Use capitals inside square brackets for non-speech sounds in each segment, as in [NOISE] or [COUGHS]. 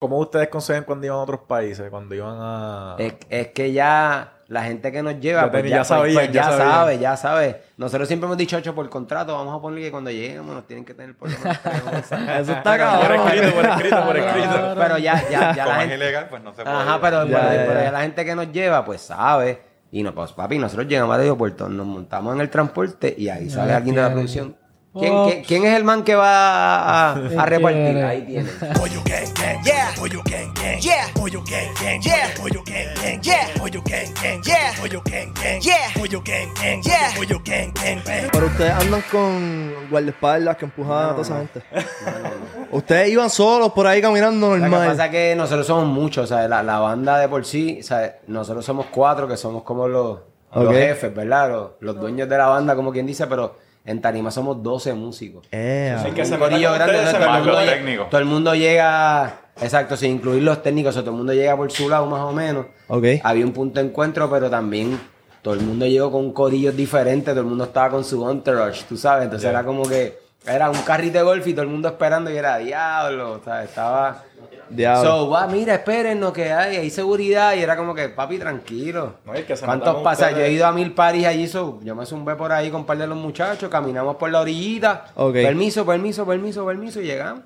¿Cómo ustedes consiguen cuando iban a otros países? Cuando iban a... Es, es que ya la gente que nos lleva, Ya pues teni- ya, ya pues- pues ya ya sabían. sabe, ya sabe. Nosotros siempre hemos dicho, "Ocho, por contrato, vamos a ponerle que cuando lleguemos nos tienen que tener por lo menos tres meses". [LAUGHS] Eso está Por cabrón. escrito, por escrito, por escrito. Pero ya, ya, ya Como la es gente... ilegal, pues no se puede. Ajá, pero, Ya, pero- ya, pero ya. ya la gente que nos lleva, pues sabe. Y no, pues papi, nosotros llegamos al aeropuerto, nos montamos en el transporte y ahí sale alguien de la producción. ¿Quién, Oh. quién, quién es el man que va a, a repartir? quiere? Ahí tiene. Pero ustedes andan con guardaespaldas que empujaban a toda esa gente. [LAUGHS] Ustedes iban solos por ahí caminando Lo que normal. pasa es que nosotros somos muchos, ¿sabes? La, la banda de por sí, ¿sabes? Nosotros somos cuatro que somos como los, jefes, ¿verdad? Los, los dueños de la banda, como quien dice, pero en Tarima somos 12 músicos. Eh, Sí, que se corillo grande, ustedes, todo, el mundo todo el llega, exacto, sin incluir los técnicos, o sea, todo el mundo llega por su lado más o menos. Ok. Había un punto de encuentro, pero también todo el mundo llegó con corillos diferentes, todo el mundo estaba con su entourage, tú sabes, entonces era como que era un carrito de golf y todo el mundo esperando y era diablo, o sea, estaba... Diablo. So, va, mira, espérennos que hay, hay seguridad y era como que, papi, tranquilo. No, y que se ¿Cuántos metan pasa? ustedes. Yo he ido a mil paris allí, so, yo me zumbé por ahí con un par de los muchachos, caminamos por la orillita, permiso, permiso, permiso, permiso, y llegamos.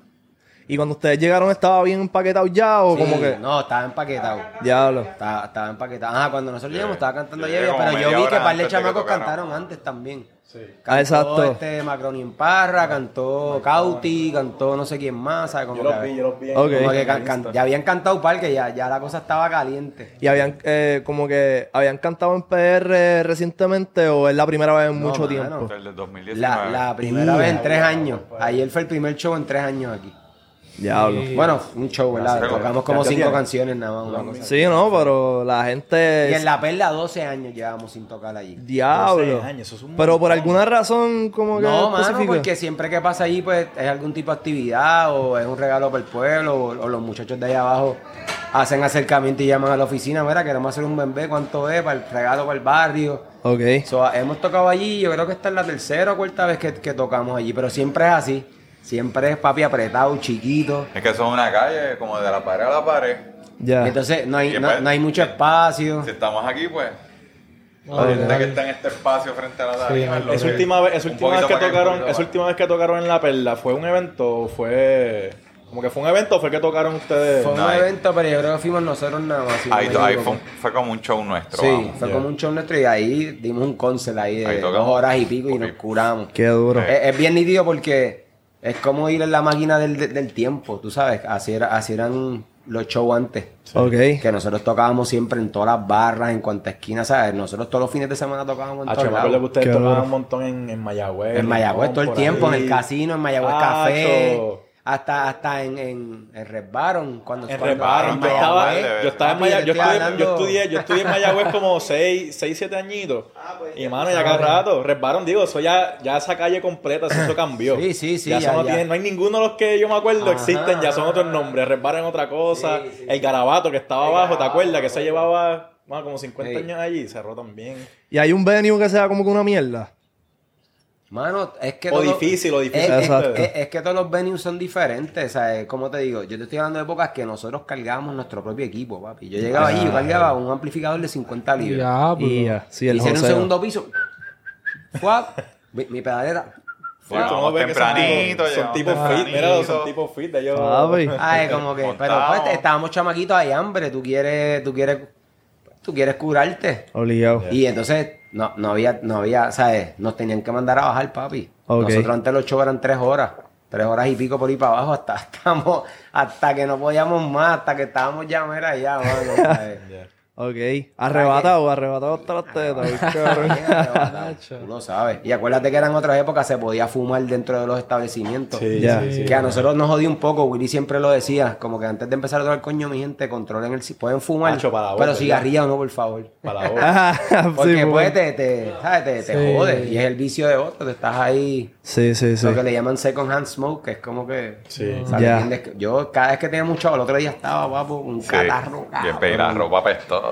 Y cuando ustedes llegaron, ¿estaba bien empaquetado ya o Sí, como que.? No, estaba empaquetado. Diablo. Estaba, estaba empaquetado. Ajá, cuando nosotros llegamos estaba cantando llegué como pero yo vi que par de chamacos cantaron antes también. Cantó Ah, exacto. este Macron en Parra, cantó Cauti, cantó no sé quién más, ¿sabes? Como Yo que, los vi, yo los vi. en- Ok. como que en can- Insta. can- ya habían cantado par que ya, ya la cosa estaba caliente. ¿Y habían, eh, como que, habían cantado en PR recientemente o es la primera vez en No, mucho mano. tiempo? El del 2019. La, la primera vez en tres años. Ayer fue el primer show en tres años aquí. Diablo. Bueno, un show, ¿verdad? Tocamos como ¿Ya cinco tiene? canciones nada más. una cosa. Sí, no, pero la gente. Y en La Perla 12 años llevamos sin tocar allí. Diablo. 12 años, eso es un pero por alguna razón, como que. No, mano, específica? porque siempre que pasa allí, pues es algún tipo de actividad o es un regalo para el pueblo o, o los muchachos de allá abajo hacen acercamiento y llaman a la oficina. Mira, queremos hacer un bebé, ¿cuánto es? Para el regalo para el barrio. Ok. So, hemos tocado allí, yo creo que esta es la tercera o cuarta vez que, que tocamos allí, pero siempre es así. Siempre es papi apretado, chiquito. Es que eso es una calle como de la pared a la pared. Ya. Entonces no hay, Y no, no hay mucho espacio. Si estamos aquí, pues. La gente que está en este espacio frente a la tarima. es que- última vez, esa un última vez que tocaron, poquito esa última vez que tocaron en La Perla, ¿fue un evento o fue como que fue un evento o fue que tocaron ustedes? Fue un No, evento, pero yo creo que fuimos nosotros nada más. si Ahí, fue, fue como un show nuestro. Sí, vamos. fue como un show nuestro y ahí dimos un concert ahí de Ahí dos horas y pico y nos curamos. Qué duro. Es, es bien nítido porque es como ir en la máquina del, del- tiempo, tú sabes, así, era, así eran los shows antes. Ok. Que nosotros tocábamos siempre en todas las barras, en cuantas esquinas, ¿sabes? Nosotros todos los fines de semana tocábamos en Ah, todos me acuerdo que lados. ustedes Qué tocaban duro. un montón en, en Mayagüez. En Mayagüez todo el tiempo, en ahí. el casino, en Mayagüez Ah, Café. Hasta, hasta en, en, en Red Baron, cuando En cuando- Reparon, en yo estaba, yo estaba en Papi, Mayagüez, yo, estudié, yo, estudié, yo estudié en Mayagüez como 6, 6 7 añitos. y mano, ya cada rato, Resbaron, digo, eso ya, ya esa calle completa, eso, eso [COUGHS] cambió. Sí, sí, sí, Ya, no, ya. tiene- no hay ninguno de los que yo me acuerdo Ajá, existen, ya son ajá. otros nombres. Resbaron es otra cosa. Sí, sí. El garabato que estaba abajo, ¿te acuerdas? Que se llevaba bueno, como 50 Sí. años allí, cerró también. Y hay un venue que sea como que una mierda. Mano, es que O todo- difícil, o difícil. Es, es- Exacto. es- es que todos los venues son diferentes, ¿sabes? Como te digo, yo te estoy hablando de épocas que nosotros cargábamos nuestro propio equipo, papi. Yo llegaba allí, yo cargaba un amplificador de 50 libras. Diablo. Y ya. Sí, el un segundo piso. Mi, mi pedalera. Sí, tú no Llegamos ves que son tempranito, tipos- son tipos fit, mira, son tipos fit de ellos. Ay, como que, pero pues estábamos chamaquitos, hay hambre, tú quieres, tú quieres, tú quieres curarte. Obligado. Y entonces no, no había, no había, ¿sabes? Nos tenían que mandar a bajar, papi. Nosotros antes los shows eran tres horas. Tres horas y pico por ir para abajo [LAUGHS] hasta, estamos, hasta que no podíamos más, hasta que estábamos ya, mira, ya, mano. [LAUGHS] ¿sabes? Ok. Arrebatado, arrebatado hasta las tetas. Tú lo sabes. Y acuérdate que eran otras épocas, se podía fumar dentro de los establecimientos. Sí, sí. Que a nosotros nos jodió un poco, Willy siempre lo decía, como que antes de empezar a tocar coño, mi gente, controlen el... Pueden fumar, Macho, para voz, pero ¿verdad? cigarrilla no, por favor. Para la [LAUGHS] boca. Porque sí, pues pues. te, te, ¿sabes? te, te Sí. jode y es el vicio de otro, te estás ahí, Sí, sí, sí. lo que le llaman second hand smoke, que es como que... Sí. Que Yo cada vez que tenía mucho, el otro día estaba, papo, un Sí. catarro, Bien la ropa apestosa.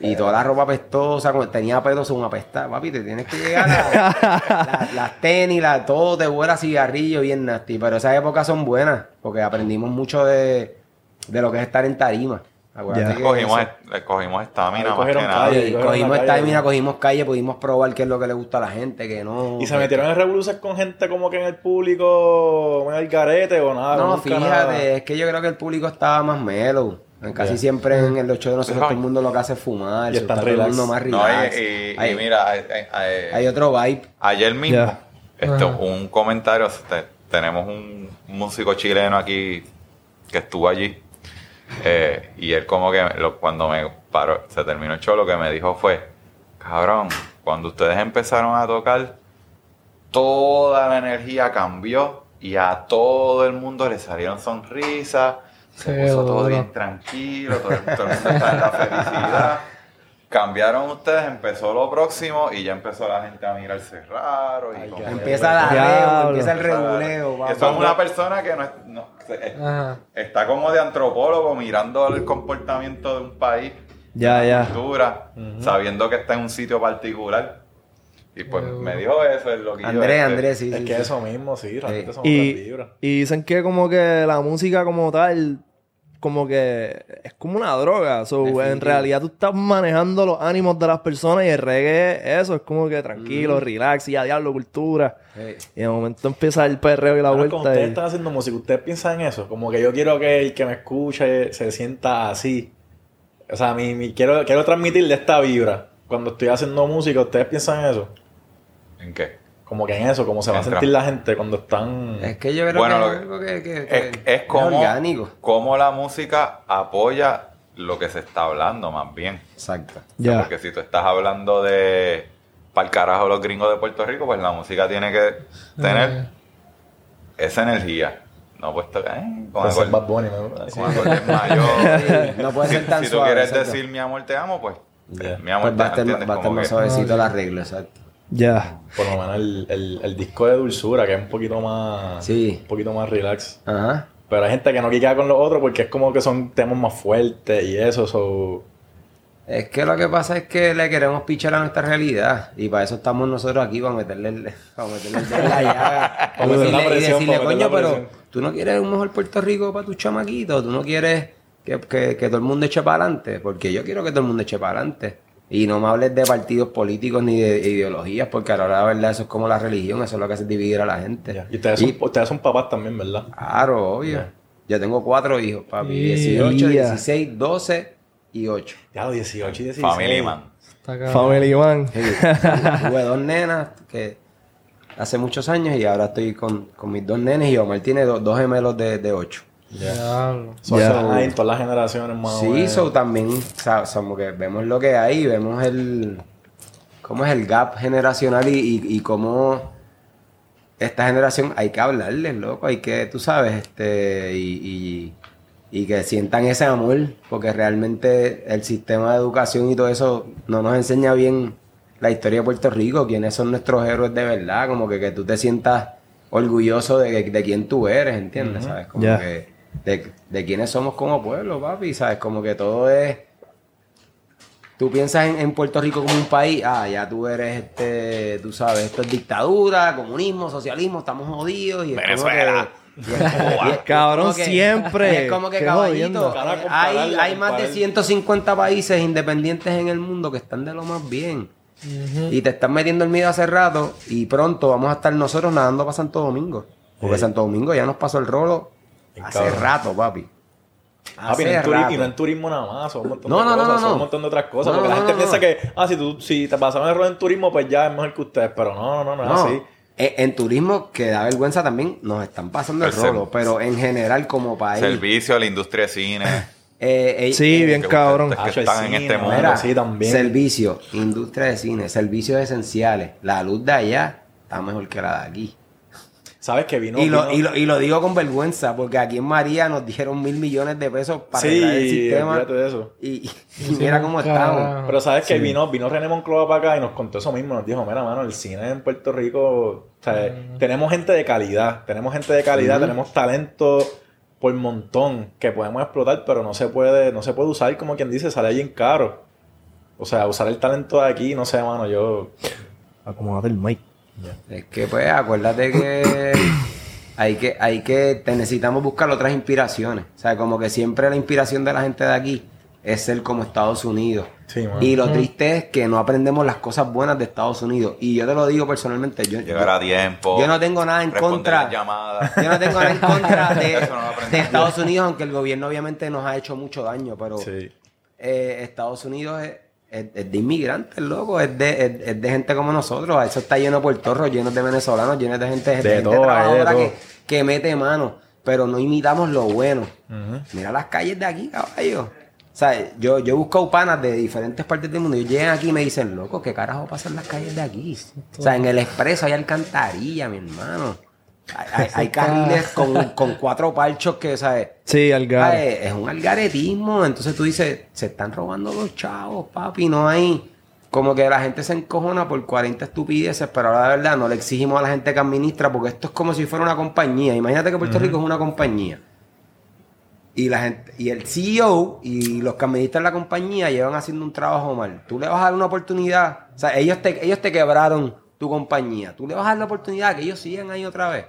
Y toda la ropa apestosa, cuando tenía pedo según apestar, papi, te tienes que llegar a [LAUGHS] la- las tenis, la, todo te huele a cigarrillo bien nasty. Pero esas épocas son buenas, porque aprendimos mucho de, de lo que es estar en tarima. Que Cogimos, le estamina más que nada. calle. Cogimos estamina, cogimos calle, pudimos probar qué es lo que le gusta a la gente, que no. ¿Y se metieron en revoluciones con gente como que en el público, en el garete o nada? No, fíjate, nada? es que yo creo que el público estaba más mellow. Casi siempre en el 8 de nosotros todo el mundo lo que hace es fumar, Y está todo el mundo más relax. y, y- y hay, mira, eh, eh, eh, hay otro vibe. ayer mismo, Ajá. un comentario, te- tenemos un músico chileno aquí que estuvo allí, eh, y él como que lo- cuando me paró, se terminó el show, lo que me dijo fue, cabrón, cuando ustedes empezaron a tocar, toda la energía cambió y a todo el mundo le salieron sonrisas, se puso todo Seguro. bien tranquilo, todo, el- todo el mundo está en la felicidad. Cambiaron ustedes, empezó lo próximo y ya empezó la gente a mirarse raro. Y como- Empieza la reo, empieza el reguleo. Eso es una persona que no, es- no- se- es- está como de antropólogo mirando el comportamiento de un país, Ya, ya. cultura, sabiendo que está en un sitio particular. Y pues me dijo eso, el loquillo Andrés, este. Andrés, sí. Es sí, que sí. eso mismo, sí, realmente son Y, y dicen que como que la música como tal, como que es como una droga. So, en realidad tú estás manejando los ánimos de las personas y el reggae, eso es como que tranquilo, relax y a diablo, cultura. Sí. Y de momento empieza el perreo y la Ahora, cuando vuelta. ustedes y- están haciendo música, ¿ustedes piensan en eso? Como que yo quiero que el que me escuche se sienta así. O sea, mi, mi- quiero, quiero transmitirle esta vibra. Cuando estoy haciendo música, ¿ustedes piensan en eso? ¿En qué? Como que en eso, como se va a sentir la gente cuando están... Es que yo creo Bueno, que lo es que- algo que, que- Es, que es como, orgánico. como la música apoya lo que se está hablando, más bien. Exacto. O sea, Ya. Porque si tú estás hablando de para el carajo los gringos de Puerto Rico, pues la música tiene que tener esa energía. No puedes tocar, eh, con acorde- Bad Bunny, me- con acordes mayores. [LAUGHS] Sí, no puede si, ser tan si tú suave, quieres exacto. decir mi amor te amo, pues Ya. mi amor Pues te estar, entiendes va a estar más suavecito la regla, exacto. Ya. Por lo menos el, el, el disco de Dulzura, que es un poquito más... Sí. Un poquito más relax. Ajá. Pero hay gente que no quiere con los otros porque es como que son temas más fuertes y eso. So... Es que lo que pasa es que le queremos pichar a nuestra realidad. Y para eso estamos nosotros aquí, para meterle el, para meterle el la [LAUGHS] llaga. Para la decirle- y presión, decirle, para coño, pero presión". tú no quieres un mejor Puerto Rico para tus chamaquitos. Tú no quieres que, que- que todo el mundo eche para adelante. Porque yo quiero que todo el mundo eche para adelante. Y no me hables de partidos políticos ni de ideologías, porque ahora la verdad eso es como la religión, eso es lo que hace dividir a la gente. Y ustedes son, ustedes son papás también, ¿verdad? Claro, obvio. Yo tengo cuatro hijos, papi. Yeah. 18, 16, 12 y 8. Ya, los 18 y 16. Family man. Está cabrón. Family Man. Sí. Tuve dos nenas que hace muchos años y ahora estoy con, con mis dos nenes y Omar tiene do- dos gemelos de, de 8. So, Ya. son ahí en todas las generaciones más o Sí, menos. so también o sea, somos que vemos lo que hay, vemos el cómo es el gap generacional y, y, y cómo esta generación hay que hablarles, loco, hay que, tú sabes, este, y, y, y que sientan ese amor, porque realmente el sistema de educación y todo eso no nos enseña bien la historia de Puerto Rico, quiénes son nuestros héroes de verdad, como que, que tú te sientas orgulloso de, de quién tú eres, ¿entiendes? ¿Sabes? Como que de, de quiénes somos como pueblo, papi, ¿sabes? Como que todo es... Tú piensas en, en Puerto Rico como un país, ah, ya tú eres, este, tú sabes, esto es dictadura, comunismo, socialismo, estamos jodidos y es Venezuela. [LAUGHS] que- y es y es- Cabrón, que- siempre. y Es como que Qué caballito, jodiendo. Cara, hay, hay más de comparar. 150 países independientes en el mundo que están de lo más bien. Y te están metiendo el miedo hace rato y pronto vamos a estar nosotros nadando para Santo Domingo. Porque Sí. Santo Domingo ya nos pasó el rolo hace cabrón. rato, papi. Papi, no, y no en turismo nada más, son un montón No, de no, no, cosas, no, son un montón de otras cosas. No, porque la gente no, piensa que, ah, si, tú, si te pasaron error en turismo, pues ya es mejor que ustedes. Pero no, no, no, no es así. en, en turismo, que da vergüenza también, nos están pasando el El rolo, pero en general como país. Servicio a la industria de cine. eh, eh, Sí, eh, bien que cabrón. Hacho, que el están en este mundo. Mira, sí, también. servicio, industria de cine, servicios esenciales. La luz de allá está mejor que la de aquí. ¿Sabes que vino? y, lo, vino- y, lo, y lo digo con vergüenza, porque aquí en María nos dieron mil millones de pesos para Sí, el sistema. de eso. Y, y- y mira cómo carajo. estamos. Pero sabes que vino, vino René Monclova para acá y nos contó eso mismo. Nos dijo, mira, mano, el cine en Puerto Rico, o sea, tenemos gente de calidad, tenemos gente de calidad, tenemos talento por montón que podemos explotar, pero no se puede, no se puede usar como quien dice, sale bien caro. O sea, usar el talento de aquí, no sé, mano, yo... Acomodate el mic. Es que pues acuérdate que hay que, hay que, te necesitamos buscar otras inspiraciones. O sea, como que siempre la inspiración de la gente de aquí es ser como Estados Unidos. Sí, y lo triste es que no aprendemos las cosas buenas de Estados Unidos. Y yo te lo digo personalmente, yo, Llegar a tiempo. yo no tengo nada en contra. las llamadas. Yo no tengo nada en contra [LAUGHS] de, no Estados Unidos, aunque el gobierno obviamente nos ha hecho mucho daño, pero Sí. eh, Estados Unidos es, es- es de inmigrantes, loco, es de, es, es de gente como nosotros. Eso está lleno de puertorros, lleno de venezolanos, lleno de gente, de gente todo, hay de trabajadora que, que mete mano, pero no imitamos lo bueno. Mira las calles de aquí, caballo. O sea, yo, yo he buscado panas de diferentes partes del mundo. Y llegan aquí y me dicen, loco, ¿qué carajo pasa en las calles de aquí? O sea, en el expreso hay alcantarilla, mi hermano. Hay, [LAUGHS] hay- carriles con, con cuatro parchos que, ¿sabes? Sí, es un algaretismo. Entonces tú dices, se están robando los chavos, papi. No hay. Como que la gente se encojona por 40 estupideces, pero ahora de verdad no le exigimos a la gente que administra, porque esto es como si fuera una compañía. Imagínate que Puerto Rico es una compañía. Y la gente, y el CEO y los que administran la compañía llevan haciendo un trabajo mal. Tú le vas a dar una oportunidad. O sea, ellos te, ellos te quebraron tu compañía. Tú le vas a dar la oportunidad que ellos sigan ahí otra vez.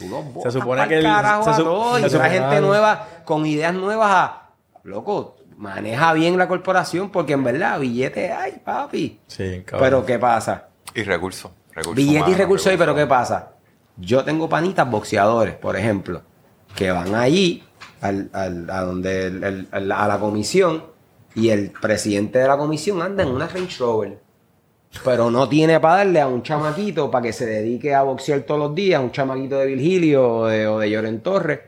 Tú los botas supone pa'l que el- carajo se a su- todos y se supone- gente nueva con ideas nuevas a. Loco, maneja bien la corporación porque en verdad billetes hay, papi. Sí, cabrón. Pero ¿qué pasa? Y recursos. recursos Billete y recursos hay, pero ¿qué pasa? Yo tengo panitas boxeadores, por ejemplo, que van allí al- al- a donde el- el- el- a la comisión y el presidente de la comisión anda en una Range Rover. Pero no tiene para darle a un chamaquito para que se dedique a boxear todos los días, un chamaquito de Virgilio o de, o de Lloren Torres.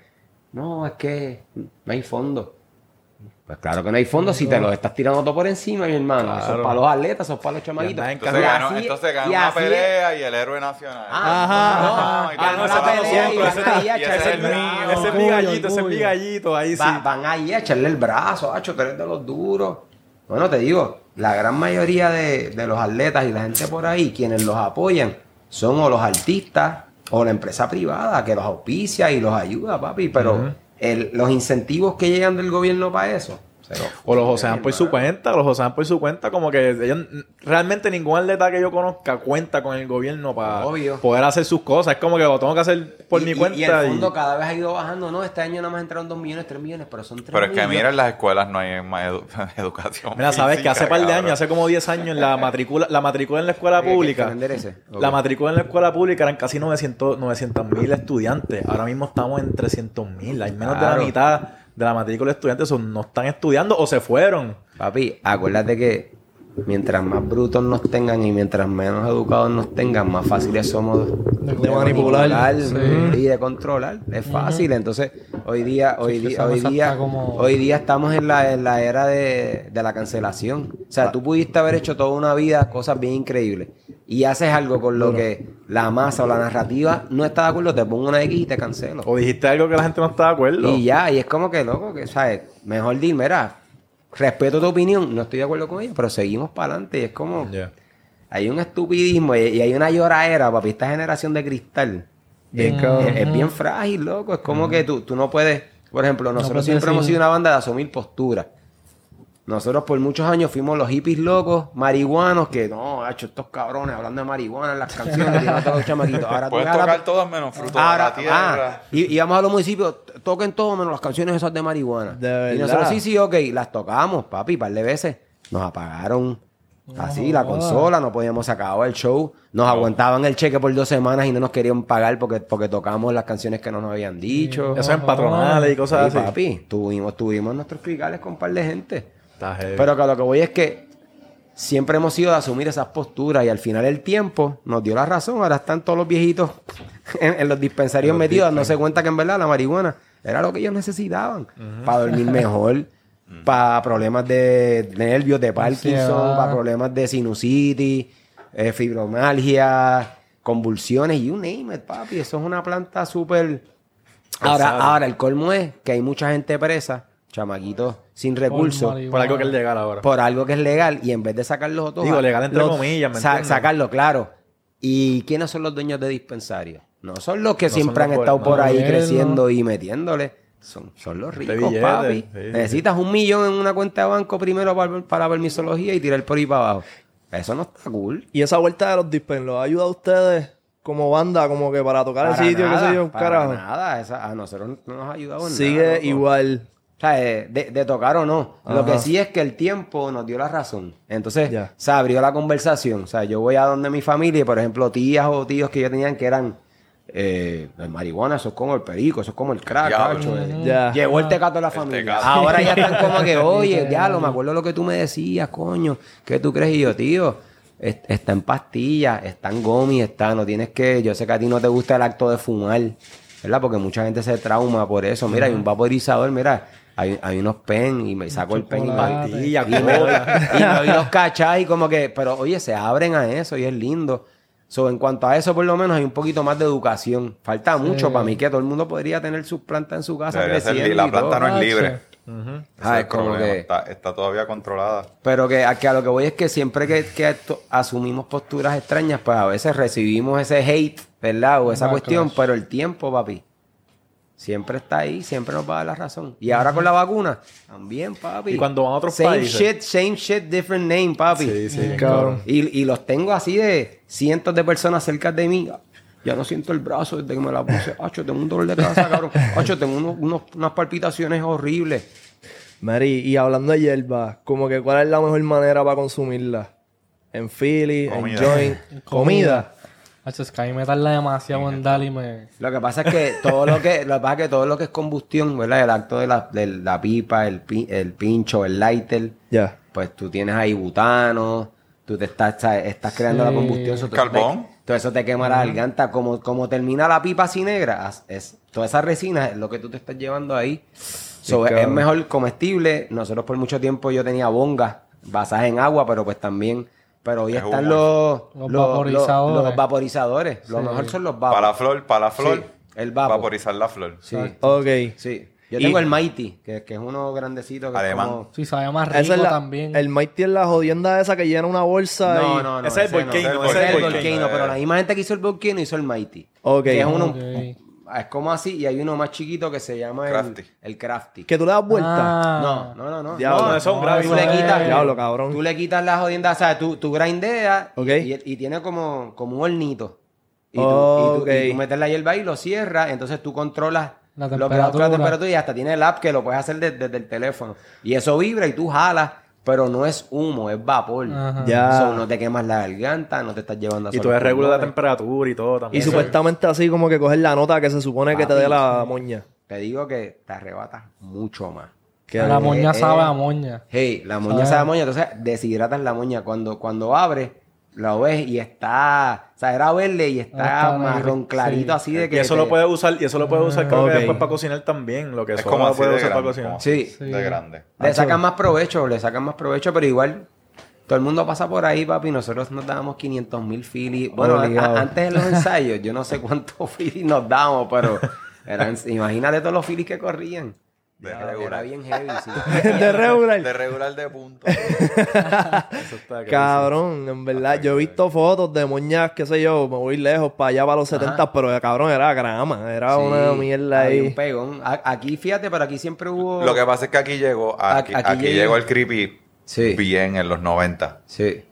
No, es que no hay fondo. Pues claro que no hay fondo si te los estás tirando todo por encima, mi hermano. Eso es Claro. para los atletas, eso es para los chamaquitos. Entonces Y ganó, así- entonces ganó y una es- pelea y el héroe nacional. Ah, Ajá. no, ganó la eso para pelea y ese- es mi gallito, ese es mi gallito. Ahí sí. Van ahí a echarle el brazo, hacho, tú eres de los duros. Bueno, te digo, la gran mayoría de, de los atletas y la gente por ahí, quienes los apoyan, son o los artistas o la empresa privada que los auspicia y los ayuda, papi. Pero el- los incentivos que llegan del gobierno para eso, O los josean por su cuenta, los josean por su cuenta, como que ellos, realmente ningún atleta que yo conozca cuenta con el gobierno para Obvio. poder hacer sus cosas. Es como que lo tengo que hacer por Y- mi y- cuenta. Y el y- fondo cada vez ha ido bajando. No, este año nada más entraron 2 millones, 3 millones, pero son 3 Pero es que millones. mira, en las escuelas no hay más edu- [LAUGHS] educación. Mira, sabes que hace par de cabrón. años, hace como 10 años, la matrícula, la matrícula en la escuela ¿Que- que- que pública. La matrícula en la escuela pública eran casi 900 mil estudiantes. Ahora mismo estamos en 300 mil. Hay menos de la mitad de la matrícula de estudiantes son- no están estudiando o se fueron. Papi, acuérdate que mientras más brutos nos tengan y mientras menos educados nos tengan, más fáciles somos De manipular. y de controlar. Es fácil. Entonces, hoy día, hoy Sí, día, hoy día, como- hoy día estamos en la, en la era de, de la cancelación. O sea, tú pudiste haber hecho toda una vida cosas bien increíbles y haces algo con lo que la masa o la narrativa no está de acuerdo, te pongo una X y te cancelo. O dijiste algo que la gente no está de acuerdo. Y ya, y es como que loco, que, ¿sabes? Mejor dir, mira, respeto tu opinión, no estoy de acuerdo con ella, pero seguimos para adelante. Y es como, hay un estupidismo y, y hay una lloradera, papi. Esta generación de cristal Bien, es, cabrón. es- es bien frágil, loco. Es como que tú, tú no puedes, por ejemplo, nosotros siempre hemos sido una banda de asumir postura. Nosotros por muchos años fuimos los hippies locos, marihuanos, que no, ha hecho estos cabrones hablando de marihuana en las canciones, tirando a todos los [LAUGHS] chamaquitos. Ahora Puedes a la- tocar todas menos fruto de Ahora, la tierra. ah, y, y vamos a los municipios, toquen todo menos las canciones esas de marihuana. De Y verdad. nosotros, sí, sí, ok, las tocamos, papi, par de veces. Nos apagaron así la consola, no podíamos acabar el show. Nos aguantaban el cheque por dos semanas y no nos querían pagar porque, porque tocamos las canciones que no nos habían dicho. Eso en patronales y cosas Sí, así. papi, tuvimos, tuvimos nuestros cricales con un par de gente. Está heavy. Pero que a lo que voy es que siempre hemos sido de asumir esas posturas y al final el tiempo nos dio la razón. Ahora están todos los viejitos [LAUGHS] en, en los dispensarios metidos dándose cuenta que en verdad la marihuana era lo que ellos necesitaban para dormir [LAUGHS] mejor, para problemas de nervios, de Parkinson, Ansiedad. para problemas de sinusitis, eh, fibromialgia, convulsiones y you name it, papi. Eso es una planta súper... Ahora, ahora, el colmo es que hay mucha gente presa, chamaquitos sin recursos. Por algo que es legal ahora. por algo que es legal y en vez de sacarlos todos Digo, legal entre comillas, ¿me sa- sacarlo claro y quiénes son los dueños de dispensarios no son los que siempre han los estado por- no, ahí creciendo y metiéndole son, son los ricos papi sí, sí. necesitas un millón en una cuenta de banco primero para, para permisología y tirar por ahí para abajo eso no está cool Y esa vuelta de los dispen, ¿los ha ayudado a ustedes como banda, como que para tocar el sitio, qué nada, sé yo, un para carajo. nada. Esa- a nosotros no nos ha ayudado en Sigue nada. loco. igual. O sea, de, de tocar o no. Lo que sí es que el tiempo nos dio la razón. Entonces, se abrió la conversación. O sea, yo voy a donde mi familia, y, por ejemplo, tías o tíos que yo tenían que eran eh, el marihuana, eso es como el perico, eso es como el crack, eh. Ya. Llegó el tecato de la familia. Ahora ya están como que, [LAUGHS] oye, diablo, me acuerdo lo que tú me decías, coño. ¿Qué tú crees? Y yo, tío, es- está en pastillas, está en gomi, está, no tienes que, yo sé que a ti no te gusta el acto de fumar, ¿verdad? Porque mucha gente se trauma por eso. Mira, hay un vaporizador, mira, hay, hay unos pen y me saco el pen y, Chocolate. y, y me, y me doy los cachas y como que, pero oye, se abren a eso y es lindo. So, en cuanto a eso, por lo menos hay un poquito más de educación. Falta mucho para mí que todo el mundo podría tener sus plantas en su casa creciendo la y todo. planta no es libre. Ah, es como que- Está, está todavía controlada. Pero que a, que a lo que voy es que siempre que, asumimos posturas extrañas, pues a veces recibimos ese hate, ¿verdad? O esa Backlash. cuestión, pero el tiempo, papi, siempre está ahí, siempre nos va a dar la razón. Y ahora con la vacuna, también, papi. Y cuando van a otros same países. shit, same shit, different name, papi. Sí, sí, bien cabrón. cabrón. Y, y los tengo así de cientos de personas cerca de mí. Ya no siento el brazo desde que me la puse. [LAUGHS] Acho, tengo un dolor de cabeza, cabrón. Acho, tengo unos- unos- unas palpitaciones horribles. Mary, y hablando de hierba, como que cuál es la mejor manera para consumirla? En Philly, Comida. en joint, [LAUGHS] comida. Hacho, es que a mí me tarda demasiado en dar y me... Lo que pasa es que todo lo que, lo que pasa es que todo lo que es combustión, ¿verdad? El acto de la, de la pipa, el, pi- el pincho, el lighter, Ya. pues tú tienes ahí butano, tú te estás, estás, estás creando Sí. la combustión. eso te- Carbón. todo eso te quema la garganta. Como, como termina la pipa así negra, es, toda esa resina es lo que tú te estás llevando ahí. So, es cabrón. mejor comestible. Nosotros por mucho tiempo yo tenía bongas basadas en agua, pero pues también... Pero hoy Es están humo. los, Los vaporizadores. los vaporizadores. Lo mejor son los vapos. Para la flor, para la flor, Sí, el vapo. vaporizar la flor. Sí. Ok. Sí. Yo Y- tengo el Mighty, que, que es uno grandecito. Que Alemán. como- Sí, sabe más rico es la, también. El Mighty es la jodienda esa que llena una bolsa No, y... no, no. Ese es el no. volcano, Ese es el volcano, pero la misma gente que hizo el volcano hizo el Mighty. Ok. Que es uno... Ok. Es como así, y hay uno más chiquito que se llama el Crafty. el Crafty. Que tú le das vuelta. Ah. No, no, no, no. Diablo, no, eso es un no. Tú le quitas, Diablo, cabrón. Tú le quitas la jodienda, o sea, tú, tú grindeas y, y tiene como, como un hornito. Y tú, Oh, y tú- y ok. tú metes la hierba ahí y lo cierras, entonces tú controlas La lo que la temperatura. temperatura y hasta tiene el app que lo puedes hacer de- desde el teléfono. Y eso vibra y tú jalas, pero no es humo, es vapor. Ajá. Ya. So, no te quemas la garganta, no te estás llevando a Y solo tú regulas la temperatura y todo Y también. supuestamente así como que coges la nota que se supone que te dé la moña. Te digo que te arrebatas mucho más. Que la moña eh, sabe a moña. Hey, la moña Sabe. sabe a moña, entonces deshidratas la moña. Cuando, cuando abres, lo ves y está, o sea, era verde y está, Está marrón clarito sí. así de Y que... eso te- lo puedes usar, y eso lo puedes usar creo Ok. que después para cocinar también. Lo que Es eso como lo puedes de usar para cocinar. Sí. Sí. De grande. Le sacan más provecho, le sacan más provecho, pero igual todo el mundo pasa por ahí, papi. Nosotros nos dábamos 500 mil filis. Bueno, a- antes de los ensayos, yo no sé cuántos [LAUGHS] filis nos dábamos, pero eran, imagínate todos los filis que corrían. De Era, regular. era bien heavy, sí. [LAUGHS] de regular. De regular de punto. [LAUGHS] Eso está. Cabrón, en verdad, yo he visto fotos de moñas, qué sé yo, me voy lejos para allá para los 70, pero cabrón, era grama, era Sí, una mierda ahí. Un pegón. Aquí, fíjate, pero aquí siempre hubo... Lo que pasa es que aquí llegó, aquí, Aquí aquí llegó- llegó el creepy Sí. bien en los 90. Sí.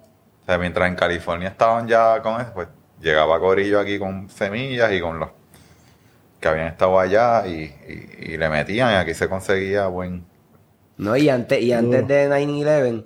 O sea, mientras en California estaban ya con eso, pues llegaba Corillo aquí con semillas y con los que habían estado allá y, y- y le metían y aquí se conseguía buen... No, y antes, y antes de 9-11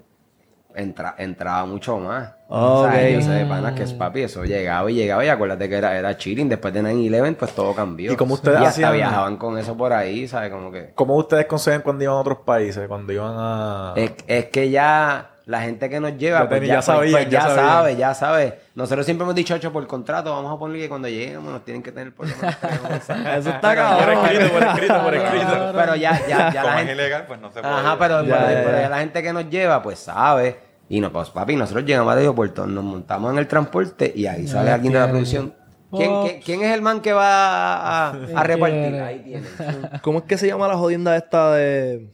entra, entraba mucho más. Ok. O sea, yo sé de panas que es papi, eso llegaba y llegaba y acuérdate que era, era chilling. Después de 9-11 pues todo cambió. ¿Y cómo ustedes Y hasta viajaban con eso por ahí, ¿sabes? Como que... ¿Cómo ustedes consiguen cuando iban a otros países? Cuando iban a... Es, es que ya la gente que nos lleva, Ya pues ya, ya pues- pues ya ya, sabe, ya sabe. Nosotros siempre hemos dicho, "Ocho, por contrato, vamos a ponerle que cuando lleguemos nos tienen que tener por lo menos tres meses". Eso está por cabrón. [LAUGHS] escrito, por escrito, por escrito. Pero ya, ya, ya Como la es gente... ilegal, pues no se puede. Ajá, pero, Ya, pero- ya, pero ya. ya la gente que nos lleva, pues sabe. Y no, pues papi, nosotros llegamos a aeropuerto, nos montamos en el transporte y ahí sale alguien de la producción. ¿Quién, Oh. quién, quién es el man que va a, a- a repartir? Ahí tiene. ¿Cómo es que se llama la jodienda esta de...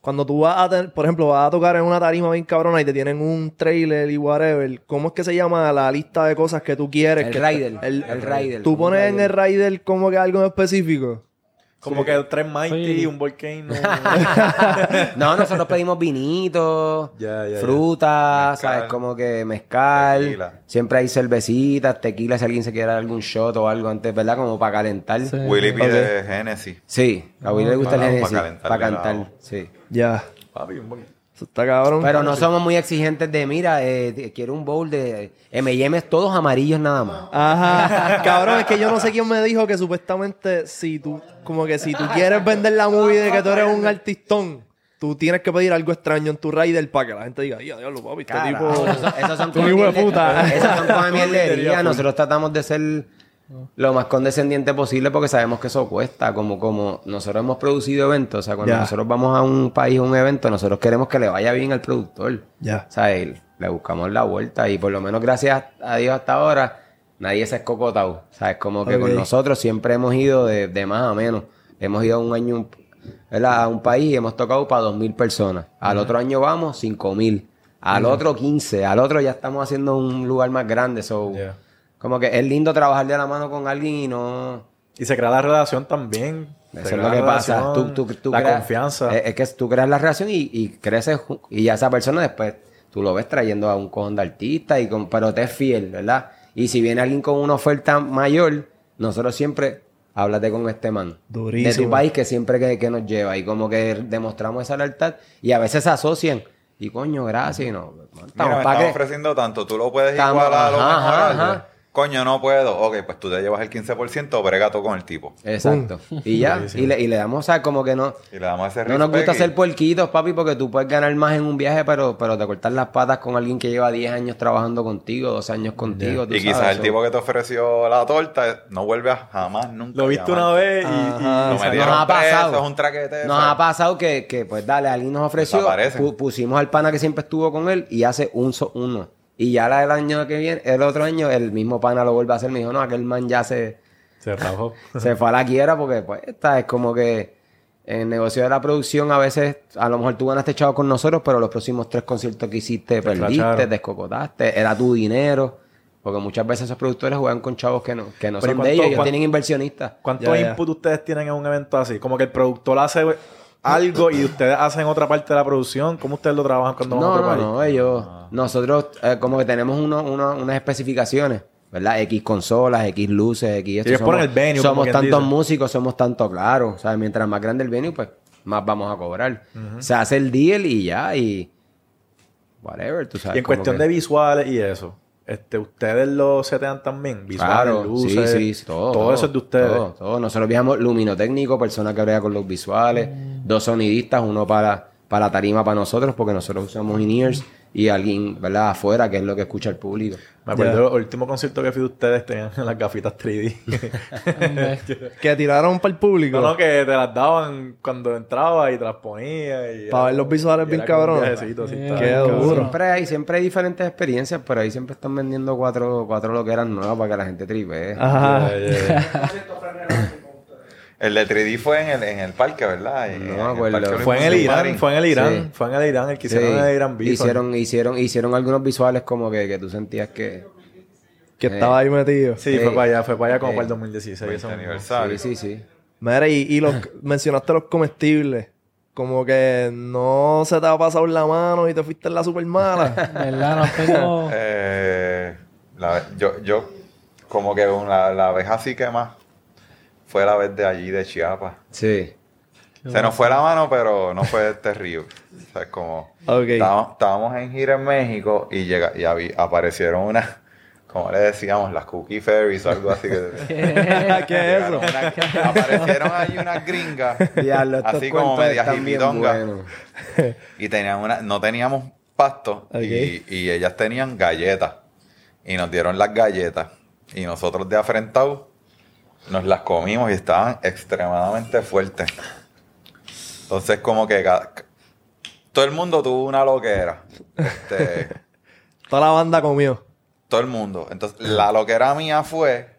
Cuando tú vas a tener, por ejemplo, vas a tocar en una tarima bien cabrona y te tienen un trailer y whatever, ¿cómo es que se llama la lista de cosas que tú quieres? El que rider, El, el rider, ¿Tú pones en el rider. como que algo en específico? Como que tres Mighty, Sí. un Volcano. [LAUGHS] No, nosotros pedimos vinitos, ya. frutas. ¿sabes? Como que mezcal. Tequila. Siempre hay cervecitas, tequila, si alguien se quiere dar algún shot o algo antes, ¿verdad? Como para calentar. Sí. Willy pide Genesis. Sí, a Willy le gusta el para- Genesis, para para, calentarle la cantar. Sí. Ya. Papi, un buen- Eso está cabrón. Pero no somos muy exigentes de, mira, eh, quiero un bowl de M&M's todos amarillos nada más. Ajá. [LAUGHS] Cabrón, es que yo no sé quién me dijo que supuestamente si tú, como que si tú quieres vender la movie de que tú eres un artistón, tú tienes que pedir algo extraño en tu rider para que la gente diga, ya, diablo, papi, este Carajo, tipo... esos son- [LAUGHS] esos son de puta. Esos son como mierdería. [LAUGHS] Mierdería, Nosotros tratamos de ser lo más condescendiente posible porque sabemos que eso cuesta. Como, como nosotros hemos producido eventos, o sea, cuando nosotros vamos a un país, a un evento, nosotros queremos que le vaya bien al productor. Ya. O sea, le buscamos la vuelta y por lo menos gracias a Dios hasta ahora nadie se ha escocotado. O sea, es como que con nosotros siempre hemos ido de, de más a menos. Hemos ido un año ¿verdad? a un país y hemos tocado para 2.000 personas. Al otro año vamos 5.000. Al otro 15. Al otro ya estamos haciendo un lugar más grande. So, Yeah. Como que es lindo trabajar de la mano con alguien y no... Y se crea la relación también. Eso es lo que pasa. relación, Tú, tú, tú la creas- confianza. Es, es que tú creas la relación y, y creces y ya esa persona después tú lo ves trayendo a un cojón de artista y con, pero te es fiel, ¿verdad? Y si viene alguien con una oferta mayor, nosotros siempre háblate con este man. Durísimo. De tu país que siempre que, que nos lleva y como que demostramos esa lealtad y a veces se asocian y coño, gracias y no. Mira, estamos me pa' están que- ofreciendo tanto, tú lo puedes Estamos- igualar o ajá, mejorarlo. Coño, no puedo. Ok, pues tú te llevas el 15%, brega tú con el tipo. Exacto. Y ya, y le, y le damos, o sea, como que no... Y le damos ese No nos gusta ser puerquitos, papi, porque tú puedes ganar más en un viaje, pero, pero te cortas las patas con alguien que lleva 10 años trabajando contigo, 12 años contigo. tú Y quizás sabes, el tipo que te ofreció la torta no vuelve a jamás, nunca. Lo viste una vez y... Y- Lo Nos metieron ha preso, pasado. es un traquete. Nos ha pasado que, que, pues dale, alguien nos ofreció, pu- pusimos al pana que siempre estuvo con él y hace un so- uno. Y ya la del año que viene, el otro año, el mismo pana lo vuelve a hacer. Me dijo, no, aquel man ya se, Se rajó. [LAUGHS] se fue a la quiera porque pues esta es como que en el negocio de la producción a veces a lo mejor tú ganaste chavo con nosotros pero los próximos tres conciertos que hiciste perdiste, cracharon. descocotaste, era tu dinero porque muchas veces esos productores juegan con chavos que no, que no Pero ¿y son de ellos, ellos tienen inversionistas. ¿Cuántos Ya, ya. input ustedes tienen en un evento así? Como que el productor hace algo y ustedes hacen otra parte de la producción. ¿Cómo ustedes lo trabajan cuando van a No, otro no, país? no, ellos, nosotros eh, como que tenemos uno- uno- unas especificaciones, ¿verdad? X consolas, X luces, X esto. Ellos ponen el venue, Somos tantos dice. músicos, somos tanto claros. O sea, mientras más grande el venue, pues más vamos a cobrar. Se hace el deal y ya, y whatever, tú sabes. Y en cuestión que- de visuales y eso, este, ¿ustedes lo setean también? Visuales, Claro, luces, sí, sí, todo. todo eso es de ustedes. Todo, todo. Nosotros viajamos luminotécnico, persona que brega con los visuales, dos sonidistas, uno para, para tarima para nosotros, porque nosotros usamos in-ears, y alguien, ¿verdad? Afuera, que es lo que escucha el público. Me acuerdo Ya. el último concierto que fui de ustedes tenían [LAUGHS] las gafitas 3D. [LAUGHS] Que tiraron para el público. no, no, que te las daban cuando entraba y te las ponía. Y Pa' ver los visuales bien cabrones. Siempre hay, siempre hay diferentes experiencias, pero ahí siempre están vendiendo cuatro, cuatro loqueras nuevas para que la gente tripee. Ajá. Ya. [LAUGHS] El de 3D fue en el, en el parque, ¿verdad? En- No en me el acuerdo. Parque Fue en el Irán, fue en el Irán, Sí. fue en el Irán, el que Sí. hicieron en el Irán Bison. hicieron, hicieron, hicieron algunos visuales como que, que tú sentías que... Que estaba ahí metido. Sí, Sí. fue para allá, fue para allá como Sí. para el 2016. 20 eso mismo. aniversario. Sí, sí, sí. Mira, y, y los, [LAUGHS] mencionaste los comestibles. Como que no se te ha pasado la mano y te fuiste en la super mala. [LAUGHS] [LAUGHS] ¿Verdad? No tengo... Eh, la- yo, yo, como que una- la vez así que más fue la vez de allí, de Chiapas. Sí. Se nos fue la mano, pero no fue terrible. O sea, es como... Ok. Estábamos, estábamos en gira en México y, llega, y habí- aparecieron unas, como le decíamos, las cookie fairies o algo así. Que, [LAUGHS] ¿Qué es eso? Aparecieron ahí unas gringas, así como medias hipidongas. Y tenían una, no teníamos pasto Ok. y, y ellas tenían galletas. Y nos dieron las galletas. Y nosotros de afrentado nos las comimos y estaban extremadamente fuertes. Entonces como que todo el mundo tuvo una loquera. Este, [LAUGHS] Toda la banda comió. todo el mundo. Entonces la loquera mía fue,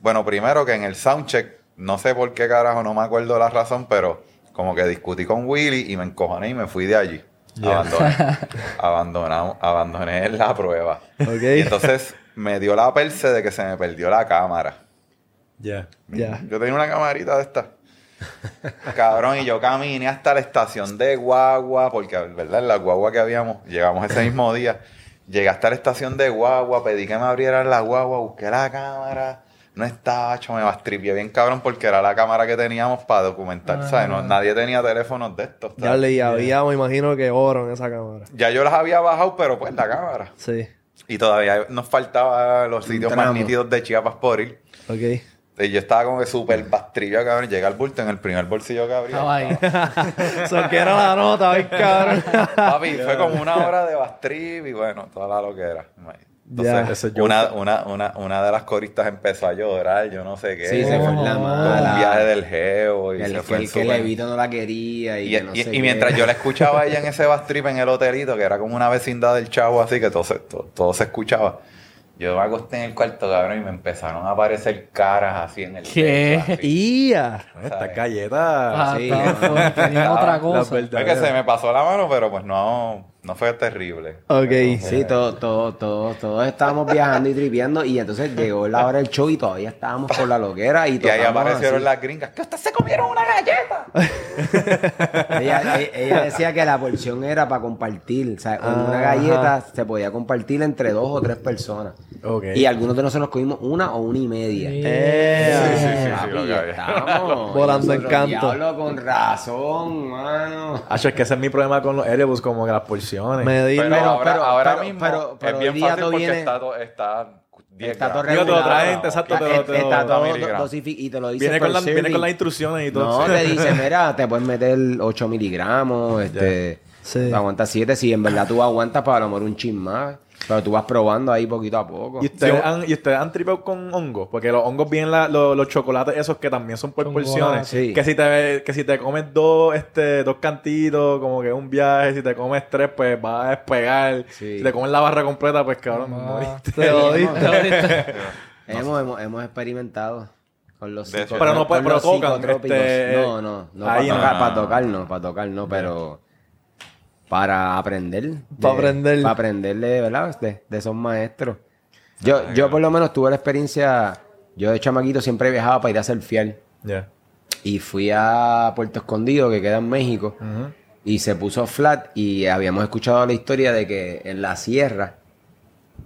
bueno, primero que en el soundcheck, no sé por qué carajo, no me acuerdo la razón, pero como que discutí con Willy y me encojoné y me fui de allí. Abandoné, [LAUGHS] abandonamos- abandoné la prueba. Y entonces me dio la perse de que se me perdió la cámara. Ya. Ya. Yo tenía una camarita de esta. Cabrón, y yo caminé hasta la estación de Guagua, porque, ¿verdad? En la Guagua que habíamos, llegamos ese mismo día. Llegué hasta la estación de Guagua, pedí que me abrieran la Guagua, busqué la cámara. No estaba, hecho, me bastripié bien cabrón porque era la cámara que teníamos para documentar, ¿sabes? No, nadie tenía teléfonos de estos. Ya le había, me imagino que oro en esa cámara. Ya yo las había bajado, pero pues la cámara. Sí. Y todavía nos faltaba los sitios más nítidos de Chiapas por ir. Ok. Y yo estaba como que súper bastrillo, cabrón. Llegué al bulto en el primer bolsillo que abrí. Estaba ahí. [LAUGHS] So que era la nota, ¿ves, cabrón? Papi, fue como una hora de bastrip y bueno, toda la lo que era. Ya. Entonces, una, una, una, una de las coristas empezó a llorar, yo no sé qué. Sí, se fue la Con mala. un viaje del geo y el, se que fue el que Levito no la quería y, Y, que no y- sé y qué. mientras yo la escuchaba a ella en ese bastrip en el hotelito, que era como una vecindad del chavo así, que todo se, todo, todo se escuchaba. Yo me acosté en el cuarto, cabrón, y me empezaron a aparecer caras así en el ¿Qué? techo. ¡Ia! Estas galletas. Ah, sí, estaba no. otra [LAUGHS] cosa. Es que se me pasó la mano, pero pues no, no fue terrible. Ok. Sí, todos todo, todo, todos estábamos viajando y tripeando y entonces llegó la hora del show y todavía estábamos por la loquera y, [LAUGHS] Y ahí aparecieron así. las gringas. ¡Que ustedes se comieron una galleta! [LAUGHS] Ella, e- ella decía que la porción era para compartir. O sea, una Ajá. galleta se podía compartir entre dos o tres personas. Ok. Y algunos de nosotros nos comimos una o una y media. Eh, Sí, sí, sí, lo que. [LAUGHS] Volando Y en canto. Diablo, con razón, mano. Hacho, es que ese es mi problema con los Erebus, como que las porciones. Pero, ahora, pero- ahora pero- mismo pero- pero es bien fácil porque viene- está, está 10 Está todo. Digo, te lo regulado. traen, exacto, te lo- Está- te lo- está todo miligramos. dosifi- y te lo dice Viene con, la- viene con las instrucciones y todo. No, te dice, [LAUGHS] mira, te puedes meter 8 miligramos, este, Sí. aguantas 7, si en verdad tú aguantas para a lo mejor un chin más, pero tú vas probando ahí poquito a poco. ¿Y ustedes, han, ¿Y ustedes han tripeado con hongos? Porque los hongos vienen la- los, los chocolates esos que también son por porciones. Sí. Que si te que si te comes dos, este, dos cantitos, como que un viaje, si te comes tres, pues vas a despegar. Sí. Si te comes la barra completa, pues cabrón, Ah. moriste. Te jodiste. [LAUGHS] [LAUGHS] hemos, hemos, hemos experimentado con los Pero no, con pero los tocan, este, No, no, no, ahí para no. tocar, Ah. para tocar no, para tocar no, pero para aprender. Pa' de- aprender. Para aprender de, ¿verdad? De, de esos maestros. Yo, yo por lo menos tuve la experiencia, yo de chamaquito siempre viajaba para ir a surfear. Ya. Y fui a Puerto Escondido, que queda en México, y se puso flat. Y habíamos escuchado la historia de que en la sierra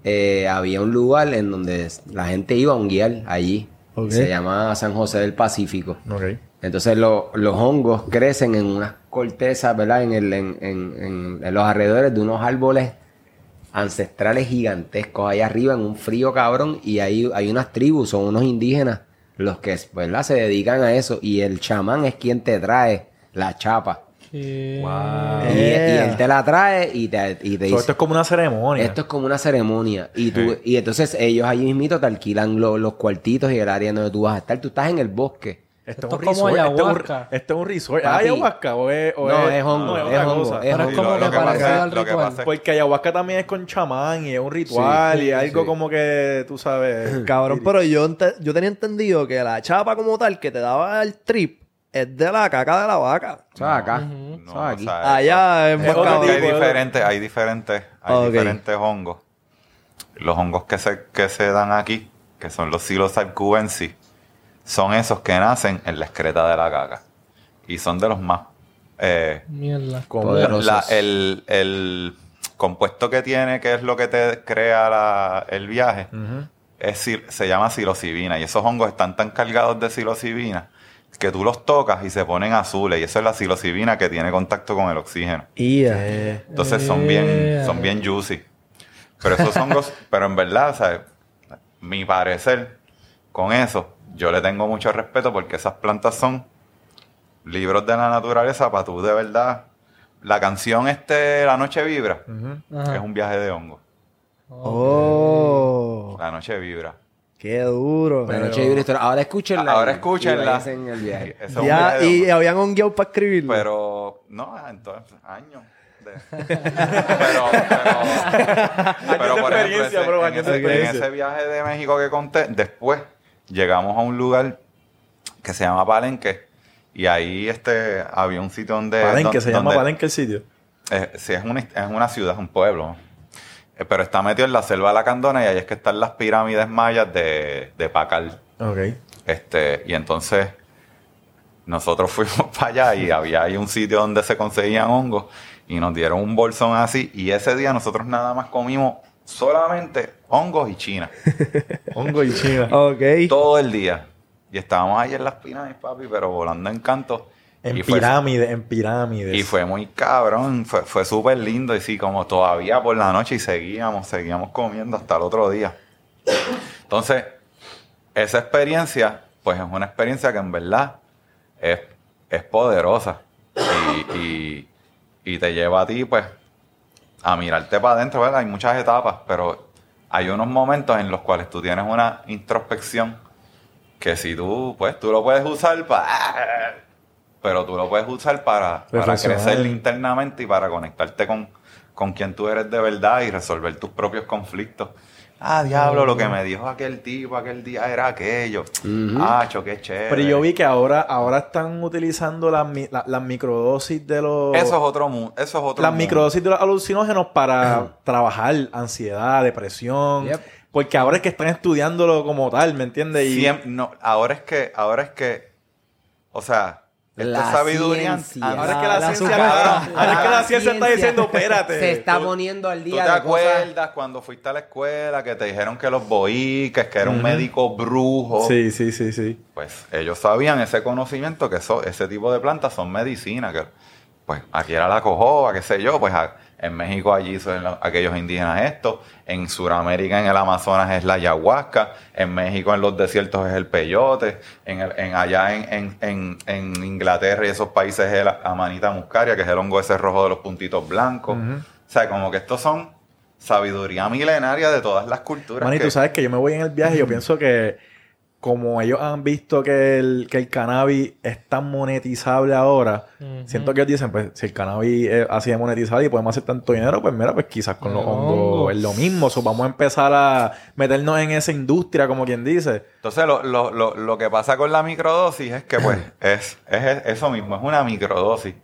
eh, había un lugar en donde la gente iba a un guiar allí. Ok. Se llama San José del Pacífico. Ok. Entonces lo- los hongos crecen en unas cortezas, ¿verdad? En, el, en, en- en- en los alrededores de unos árboles ancestrales gigantescos, ahí arriba en un frío cabrón, y ahí hay unas tribus, son unos indígenas, los que ¿verdad? se dedican a eso, y el chamán es quien te trae la chapa. Wow. Y, él te la trae y te, y te So, dice, esto es como una ceremonia. esto es como una ceremonia. Y tú, Sí. y entonces ellos allí mismito te alquilan lo- los cuartitos y el área donde tú vas a estar. Tú estás en el bosque. Esto, Esto es es un como es ayahuasca. Esto es un resort. ¿Ah, ayahuasca? ¿O es, o No, es hongo, no, es otra hongo, cosa. es Pero es como lo, que lo que pasa, al ritual. es Porque ayahuasca también es con chamán y es un ritual Sí, y es algo sí. como que, tú sabes... [CLEARS THROAT] Cabrón, pero yo, ente- yo tenía entendido que la chapa como tal que te daba el trip es de la caca de la vaca. Eso es acá. Es o sea, Allá es Es más cabrón. Hay diferentes, hay diferentes, hay diferentes hongos. Los hongos que se, que se dan aquí, que son los psilocybe cubensis, son esos que nacen en la excreta de la caca. Y son de los más... eh, Mierda. Poderosos. la- el, el compuesto que tiene, que es lo que te crea la- el viaje, es, se llama psilocibina. Y esos hongos están tan cargados de psilocibina que tú los tocas y se ponen azules. Y eso es la psilocibina que tiene contacto con el oxígeno. Ia. Entonces son bien, son bien juicy. Pero esos hongos, [LAUGHS] pero en verdad, sea, mi parecer con eso, yo le tengo mucho respeto porque esas plantas son libros de la naturaleza para tú de verdad. La canción este, La Noche Vibra, es un viaje de hongo. Oh, La Noche Vibra. qué duro. La noche libre historia. Ahora escúchenla. Ahora escúchenla. y el viaje. Es Ya, viaje y habían un guion para escribirlo. Pero, no, entonces, años. de- [LAUGHS] pero, pero, pero por ejemplo, experiencia, ese- bro, en, ese viaje de México que conté, después llegamos a un lugar que se llama Palenque y ahí este había un sitio donde... Palenque, se llama donde- Palenque el sitio. eh, sí, es una, es una ciudad, es un pueblo. Eh, pero está metido en la selva de la Candona y ahí es que están las pirámides mayas de, de Pacal. Ok. Este, y entonces nosotros [LAUGHS] fuimos para allá y había ahí un sitio donde se conseguían hongos y nos dieron un bolsón así y ese día nosotros nada más comimos solamente hongos y china. [LAUGHS] Hongo y china. Ok. todo el día. Y estábamos ahí en las pirámides, papi, pero volando en canto. En pirámides, en pirámides. y fue muy cabrón, fue, fue súper lindo y sí, como todavía por la noche y seguíamos, seguíamos comiendo hasta el otro día. Entonces, esa experiencia, pues es una experiencia que en verdad es, es poderosa y, y- y te lleva a ti, pues, a mirarte para adentro, ¿verdad? Hay muchas etapas, pero hay unos momentos en los cuales tú tienes una introspección que si tú, pues, tú lo puedes usar para... Pero tú lo puedes usar para, para crecer internamente y para conectarte con, con quien tú eres de verdad y resolver tus propios conflictos. Ah, diablo, lo que me dijo aquel tipo aquel día era aquello. Ah, qué chévere. Pero yo vi que ahora, ahora están utilizando las, la- microdosis de los... Eso es otro mundo. Eso es otro las mundo. microdosis de los alucinógenos para [CLEARS THROAT] trabajar ansiedad, depresión. Yep. Porque ahora es que están estudiándolo como tal, ¿me entiendes? Y Siem- no, ahora es que, ahora es que, o sea, esto La es sabiduría. ciencia. Ah, ahora es que la, La ciencia, ahora, ahora es que la ciencia está diciendo, espérate. Se está tú- poniendo al ¿Tú día te de cosas. acuerdas cuando fuiste a la escuela que te dijeron que los boiques, que era un médico brujo? Sí, sí, sí, sí. Pues ellos sabían ese conocimiento que eso, ese tipo de plantas son medicina, que pues aquí era la cojoba, qué sé yo, pues a- en México allí son los- aquellos indígenas esto, en Sudamérica en el Amazonas es la ayahuasca, en México en los desiertos es el peyote, en, el- en allá en, en- en- en Inglaterra y esos países es la amanita muscaria, que es el hongo ese rojo de los puntitos blancos. O sea, como que estos son sabiduría milenaria de todas las culturas. Man, y que- tú sabes que yo me voy en el viaje y yo pienso que como ellos han visto que el, que el cannabis es tan monetizable ahora, siento que ellos dicen, pues si el cannabis es así de monetizable y podemos hacer tanto dinero, pues mira, pues quizás con los Los hongos es lo mismo. So, vamos a empezar a meternos en esa industria, como quien dice. Entonces, lo, lo, lo, lo que pasa con la microdosis es que, pues, [CLEARS THROAT] es, es eso mismo, es una microdosis.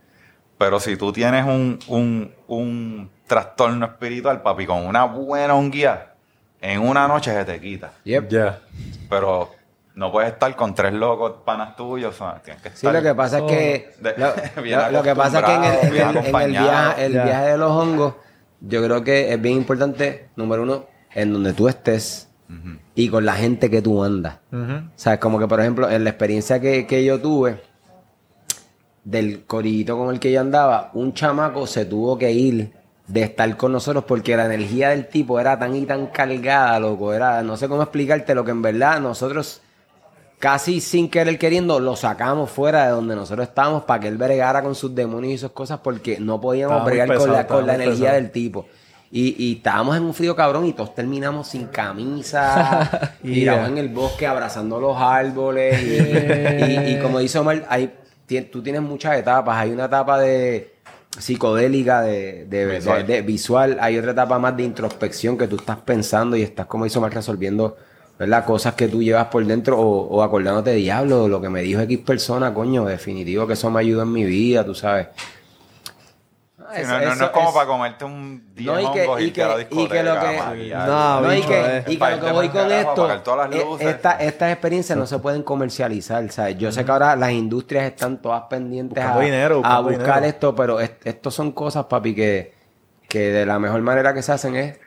Pero si tú tienes un, un, un trastorno espiritual, papi, con una buena honguía, en una noche se te quita. Yep. Ya. Pero no puedes estar con tres locos panas tuyos, o sea, tienes que Sí, estar... lo que pasa es que De- lo, [LAUGHS] bien lo- lo que pasa es que en el, en el- bien en el acompañado. viaje, el viaje de los hongos, yo creo que es bien importante, número uno, en donde tú estés y con la gente que tú andas. Ujú. O sea, como que, por ejemplo, en la experiencia que, que yo tuve, del corillito con el que yo andaba, un chamaco se tuvo que ir de estar con nosotros porque la energía del tipo era tan y tan cargada, loco. Era, no sé cómo explicarte lo que en verdad nosotros casi sin querer queriendo lo sacamos fuera de donde nosotros estábamos para que él bregara con sus demonios y sus cosas porque no podíamos Estaba bregar con la, con la energía pesado. del tipo. Y, y estábamos en un frío cabrón y todos terminamos sin camisa, [LAUGHS] tirados en el bosque, abrazando los árboles. Y, y- y como dice Omar, hay, tú tienes muchas etapas. Hay una etapa de psicodélica, de, de- de- Visual. de visual. Hay otra etapa más de introspección que tú estás pensando y estás, como dice Omar, resolviendo ¿verdad? cosas que tú llevas por dentro o, o acordándote, diablo, lo que me dijo X persona, coño, definitivo que eso me ayudó en mi vida, tú sabes. Ah, Sí, eso- no, no- no eso es como es- para comerte un 10 No, y que- y a que- y que lo que-. No, No, y que, y que lo que voy con esto, eh, esta- estas experiencias no se pueden comercializar, ¿sabes? Yo sé que ahora las industrias están todas pendientes a, dinero, a buscar dinero. esto, pero est- estos son cosas, papi, que, que de la mejor manera que se hacen es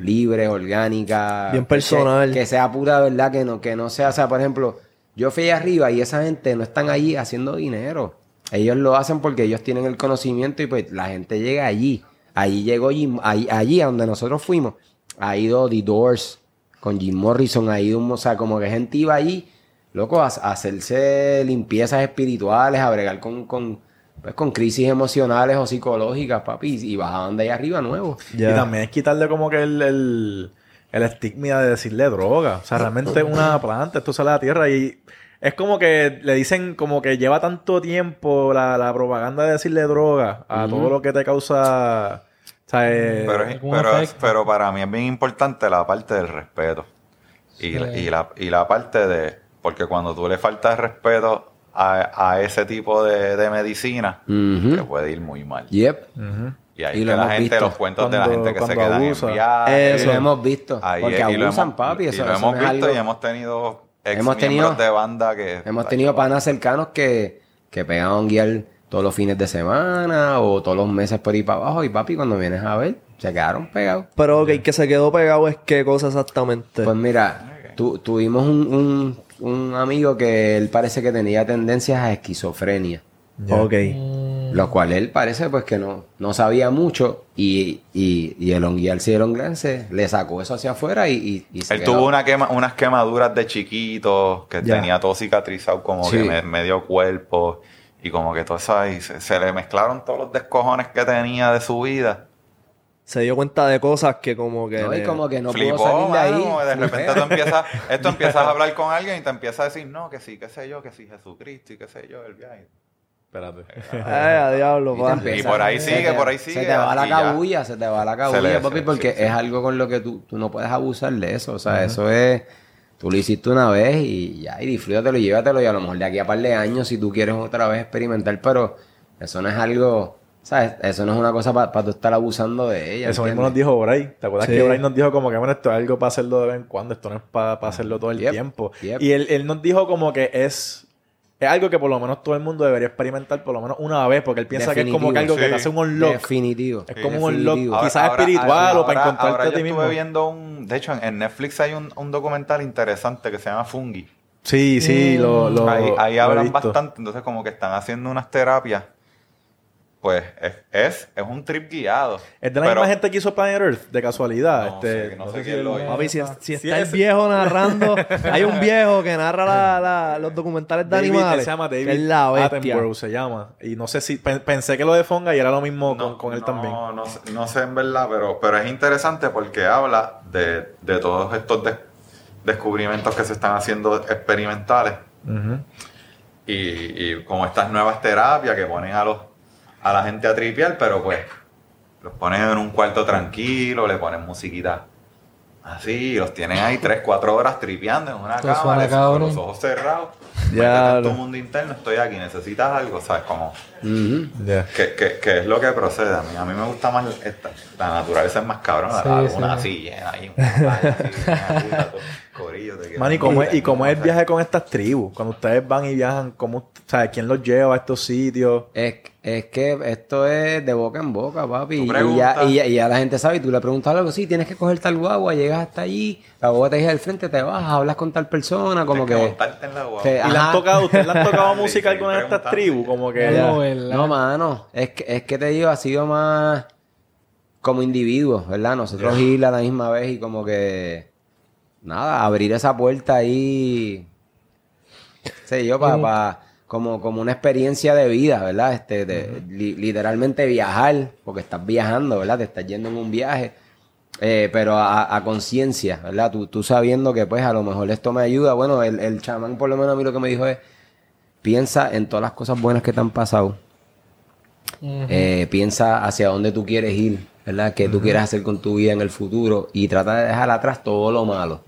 libre, orgánica. Bien personal. Que, sea pura verdad, que no, que no sea, o sea, por ejemplo, yo fui allá arriba y esa gente no están allí haciendo dinero. Ellos lo hacen porque ellos tienen el conocimiento y pues la gente llega allí. Allí llegó Jim, allí, allí a donde nosotros fuimos. Ha ido The Doors con Jim Morrison, ha ido, un- o sea, como que gente iba allí, loco, a, a hacerse limpiezas espirituales, a bregar con, con, pues, con crisis emocionales o psicológicas, papi, y bajaban de ahí arriba nuevo. Y también es quitarle como que el, el, el estigma de decirle droga. O sea, realmente es una planta, esto sale de la tierra y es como que le dicen como que lleva tanto tiempo la, la propaganda de decirle droga a todo lo que te causa... O sea, eh, Pero, es- algún pero, efecto. pero para mí es bien importante la parte del respeto. Y, la, y la parte de... Porque cuando tú le faltas respeto a, a ese tipo de, de medicina, Ujú. te puede ir muy mal. Yep. Y ahí Y lo que la hemos gente, visto. los cuentos de la gente que se quedan abusa. en lo hemos visto. Ahí porque es, y lo abusan, hemos- papi. Eso, y lo eso hemos visto algo- y hemos tenido ex Hemos tenido- de banda que... Hemos tenido panas cercanos que que pegan a guiar todos los fines de semana o todos los meses por ir para abajo. Y papi, cuando vienes a ver, se quedaron pegados. Pero, ok, que se quedó pegado es qué cosa exactamente. Pues mira, tu- tuvimos un, un- un amigo que él parece que tenía tendencias a esquizofrenia. Ok. Lo cual él parece pues que no, no sabía mucho y, y, y el honguiarse y el hongrense le sacó eso hacia afuera y, y, y se Él quedó. tuvo una quema, unas quemaduras de chiquito, que tenía todo cicatrizado como Sí. que me- medio cuerpo. Y como que todo eso ahí, se, se le mezclaron todos los descojones que tenía de su vida. Se dio cuenta de cosas que como que... No, y como que no Flipó, pudo salir de ahí. mano, de repente tú empiezas, esto [LAUGHS] empiezas a hablar con alguien y te empieza a decir, no, que sí, qué sé yo, que sí, Jesucristo y qué sé yo, el viaje. Espérate. Ay, a diablo, Y Y por ahí se sigue, te- por ahí Se sigue, te va la cabulla, se te va la Se cabulla, papi, se- porque sí, sí. es algo con lo que tú, tú no puedes abusar de eso. O sea, eso es. Tú lo hiciste una vez y ya, y disfrútatelo y llévatelo. Y a lo mejor de aquí a par de años, si tú quieres otra vez experimentar, pero eso no es algo. ¿Sabes? Eso no es una cosa para tú estar abusando de ella. Eso mismo nos dijo Bray. ¿Te acuerdas Sí. que Bray nos dijo como que bueno, esto es algo para hacerlo de vez en cuando, esto no es para, hacerlo todo el Yep. tiempo? Yep. Y él, él nos dijo como que es, es algo que por lo menos todo el mundo debería experimentar por lo menos una vez, porque él piensa que es como que algo que te hace un unlock. Definitivo. Es como un unlock quizás espiritual o para encontrarte ahora a yo ti estuve mismo. viendo un... De hecho, en, Netflix hay un, un documental interesante que se llama Fungi. Sí, sí, lo, lo ahí ahí lo he hablan visto. bastante. Entonces, como que están haciendo unas terapias. Pues es, es, es un trip guiado. Es de la Pero- misma gente que hizo Planet Earth, de casualidad. No este, sé, no no sé sé quién si lo hizo. Papi, si, si Sí, está el viejo narrando, [LAUGHS] hay un viejo que narra la- la- los documentales de David, animales. se llama David es la. Attenborough, se llama. Y no sé si... pen- pensé que lo de Fonga y era lo mismo No, con, con él no, también. No, sé, no sé en verdad, pero, pero es interesante porque habla de, de todos estos des- descubrimientos que se están haciendo experimentales y como estas nuevas terapias que ponen a los a la gente a tripear, pero pues los ponen en un cuarto tranquilo, le ponen musiquita así, y los tienen ahí 3, 4 horas tripeando en una les- con los ojos cerrados. Ya tu mundo interno, estoy aquí, necesitas algo, ¿sabes? Como, Ujú. Ya. que, que, que es lo que procede a mí. A mí me gusta más esta, la naturaleza es más cabrón, Sí, la sí. luna así llena ahí, corillo, te Man, ¿y cómo, es, ¿y cómo es el viaje con estas tribus? Cuando ustedes van y viajan, ¿cómo, ¿sabes? ¿quién los lleva a estos sitios? Es, es que esto es de boca en boca, papi. Y ya, y, ya, y ya la gente sabe, y tú le preguntas algo, sí, tienes que coger tal guagua, llegas hasta allí, la guagua te deja al frente, te vas, hablas con tal persona, como que... montarte en la guagua. que- ¿Y le han tocado, ustedes le han tocado música a sí, alguna de estas tribus? Como que... No, ¿verdad? No, mano, es que, es que te digo, ha sido más como individuos, ¿verdad? Nosotros ir a la misma vez y como que, nada, abrir esa puerta ahí, sé yo, para, como, como una experiencia de vida, ¿verdad? Este, de, li- literalmente viajar, porque estás viajando, ¿verdad? Te estás yendo en un viaje. eh, pero a, a conciencia, ¿verdad? Tú, tú sabiendo que pues a lo mejor esto me ayuda. Bueno, el, el chamán por lo menos a mí lo que me dijo es, piensa en todas las cosas buenas que te han pasado. Eh, piensa hacia dónde tú quieres ir, ¿verdad? ¿Qué tú quieres hacer con tu vida en el futuro? Y trata de dejar atrás todo lo malo.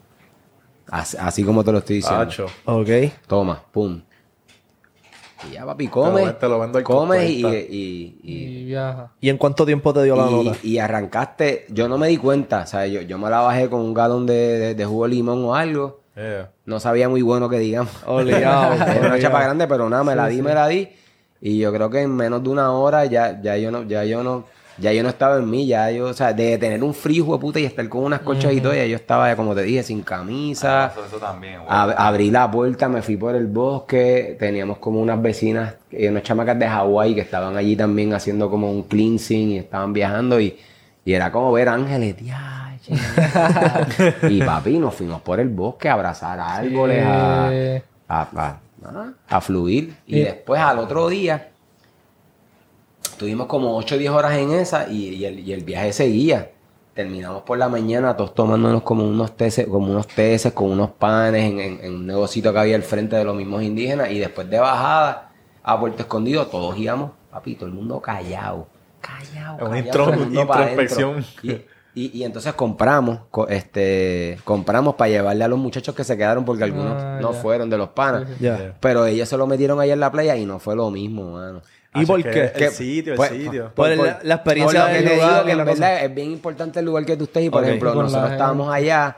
Así, así como te lo estoy diciendo. Ok. Toma, pum. Y ya, papi, come. Te lo vendo al Come y, y, y, Y viaja. ¿Y en cuánto tiempo te dio la y- nota? y arrancaste. Yo no me di cuenta, o sea, yo, yo me la bajé con un galón de, de, de jugo de limón o algo. Yeah. No sabía muy bueno que digamos. [LAUGHS] Obligado, [LAUGHS] Era una chapa grande, pero nada, me la di, me la di. Y yo creo que en menos de una hora ya, ya yo no, ya yo no, ya yo no estaba en mí, ya yo, o sea, de tener un frío de puta y estar con unas colchas y todo, ya yo estaba, como te dije, sin camisa. Eso, eso también, güey. Ab- abrí la puerta, me fui por el bosque, teníamos como unas vecinas, eh, unas chamacas de Hawái que estaban allí también haciendo como un cleansing y estaban viajando y, y era como ver ángeles, diache. [LAUGHS] y papi, nos fuimos por el bosque a abrazar árboles, a, a, a- a- a fluir. Y Y- después al otro día, tuvimos como 8 o 10 horas en esa y, y el, y el viaje seguía. Terminamos por la mañana todos tomándonos como unos teces, como unos teces con unos panes en, en- en un negocito que había al frente de los mismos indígenas. Y después de bajada a Puerto Escondido, todos íbamos, papi, todo el mundo callado. Callado. Es una callado, intro- pa' introspección. Y, y- entonces compramos, co- este, compramos para llevarle a los muchachos que se quedaron porque algunos Ah, no fueron de los panas. Pero ellos se lo metieron allá en la playa y no fue lo mismo, mano. ¿Y Así por qué? El sito, el pues, sitio. Por la- la experiencia por lo del que te digo, que en verdad es bien importante el lugar que tú estés. Y por ejemplo, nosotros estábamos allá,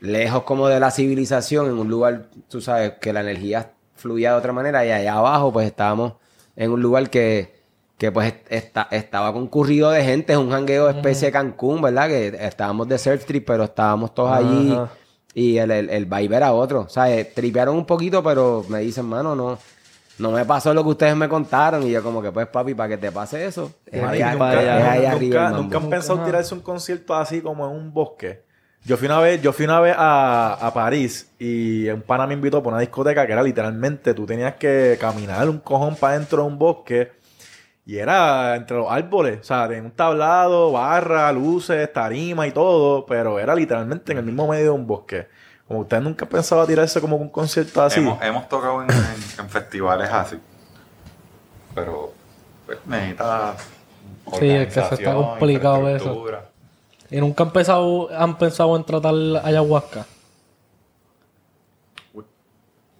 lejos como de la civilización, en un lugar, tú sabes, que la energía fluía de otra manera y allá abajo pues estábamos en un lugar que, que pues esta- estaba concurrido de gente, es un jangueo especie de Cancún, ¿verdad? Que estábamos de surf trip, pero estábamos todos allí Ajá. y el, el, el vibe era otro. O sea, eh, tripearon un poquito, pero me dicen, mano, no, no me pasó lo que ustedes me contaron. Y yo como que, pues, papi, para que te pase eso, es para allá arriba nunca han pensado tirarse un concierto así como en un bosque. Yo fui una vez, yo fui una vez a, a París y un pana me invitó por una discoteca que era literalmente, tú tenías que caminar un cojón para dentro de un bosque y era entre los árboles, o sea, tenía un tablado, barra, luces, tarima y todo, pero era literalmente en el mismo medio de un bosque. Como ustedes nunca han pensado tirarse como un concierto así. Hemos, hemos tocado en, en- en festivales así. Pero pues, necesita. Sí, es que se está complicado eso. ¿Y nunca han pensado, han pensado en tratar ayahuasca?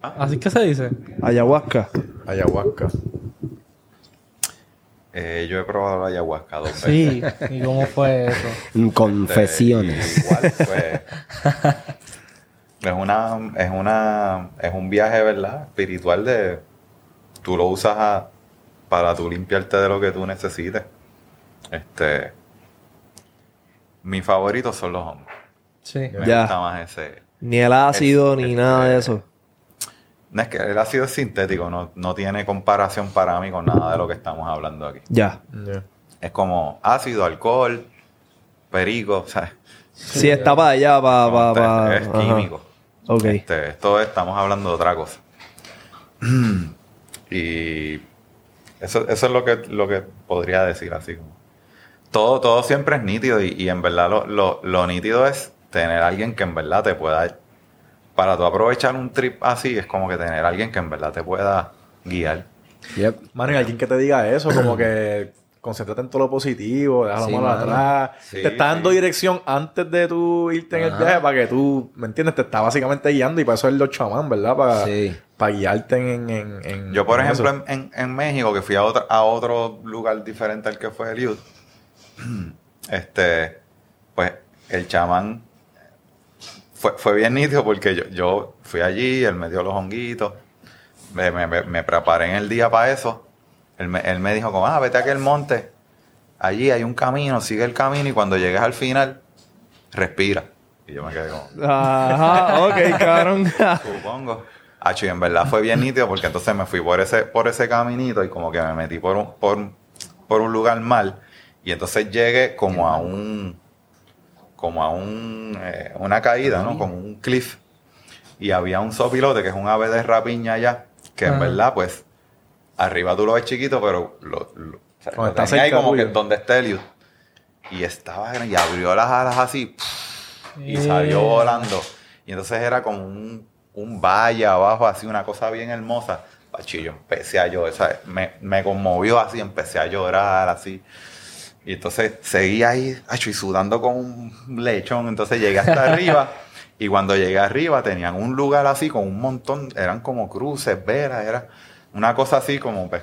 Ah. Así que se dice. Ayahuasca. Ayahuasca. Eh, yo he probado la ayahuasca dos veces. Sí. ¿Y cómo fue eso? [LAUGHS] Confesiones. Eh, igual, pues. [LAUGHS] es una. Es una. Es un viaje, ¿verdad? Espiritual de. Tú lo usas a- para tú limpiarte de lo que tú necesites. Este. Mis favoritos son los hongos. Sí. Me Ya. gusta más ese. Ni el ácido, ni nada de eh, eso. No es que el ácido es sintético, no, no tiene comparación para mí con nada de lo que estamos hablando aquí. Ya. Yeah. Es como ácido, alcohol, perico, o sea, Sí, está para allá, para... para, este- es químico. Ok. Este, esto es- estamos hablando de otra cosa. [CLEARS THROAT] y eso, eso es lo que, lo que podría decir así como. Todo, todo siempre es nítido y, y en verdad lo, lo- lo nítido es tener a alguien que en verdad te pueda... Para tú aprovechar un trip así es como que tener a alguien que en verdad te pueda guiar. Yep. Mano, y alguien que te diga eso, como que [CLEARS THROAT] concéntrate en todo lo positivo, deja lo Sí, malo mano. atrás. Sí, te está dando sí. dirección antes de tú irte en el viaje para que tú, ¿me entiendes? Te está básicamente guiando y para eso es los chamán, ¿verdad? Para, Sí. para guiarte en, en, en- Yo, por en ejemplo, en, en- en México, que fui a otro, a otro lugar diferente al que fue el youth, [CLEARS THROAT] este, pues el chamán fue, fue bien nítido porque yo, yo fui allí, él me dio los honguitos, me, me- me- me preparé en el día para eso. Él me, él me dijo como, ah, vete a aquel monte, allí hay un camino, sigue el camino y cuando llegues al final, respira. Y yo me quedé como, Ajá, ok, [LAUGHS] cabrón. Supongo. Acho, y en verdad fue bien nítido porque entonces me fui por ese, por ese caminito y como que me metí por un, por, por un lugar mal. Y entonces llegué como a un, como a un, eh, una caída, ¿no? Como un cliff. Y había un sopilote que es un ave de rapiña allá, que en verdad, pues, arriba tú lo ves chiquito, pero lo, lo, o sea, Cuando lo está tenía ahí como que donde está Eliud. Y estaba grande, y abrió las alas así, y salió volando. Y entonces era como un, un valle abajo, así, una cosa bien hermosa. Pachillo, empecé a llorar, ¿sabes? Me, me conmovió así, empecé a llorar así. Y entonces seguí ahí, acho, y sudando con un lechón. Entonces llegué hasta [LAUGHS] arriba. Y cuando llegué arriba tenían un lugar así con un montón, eran como cruces, velas, era una cosa así como pues,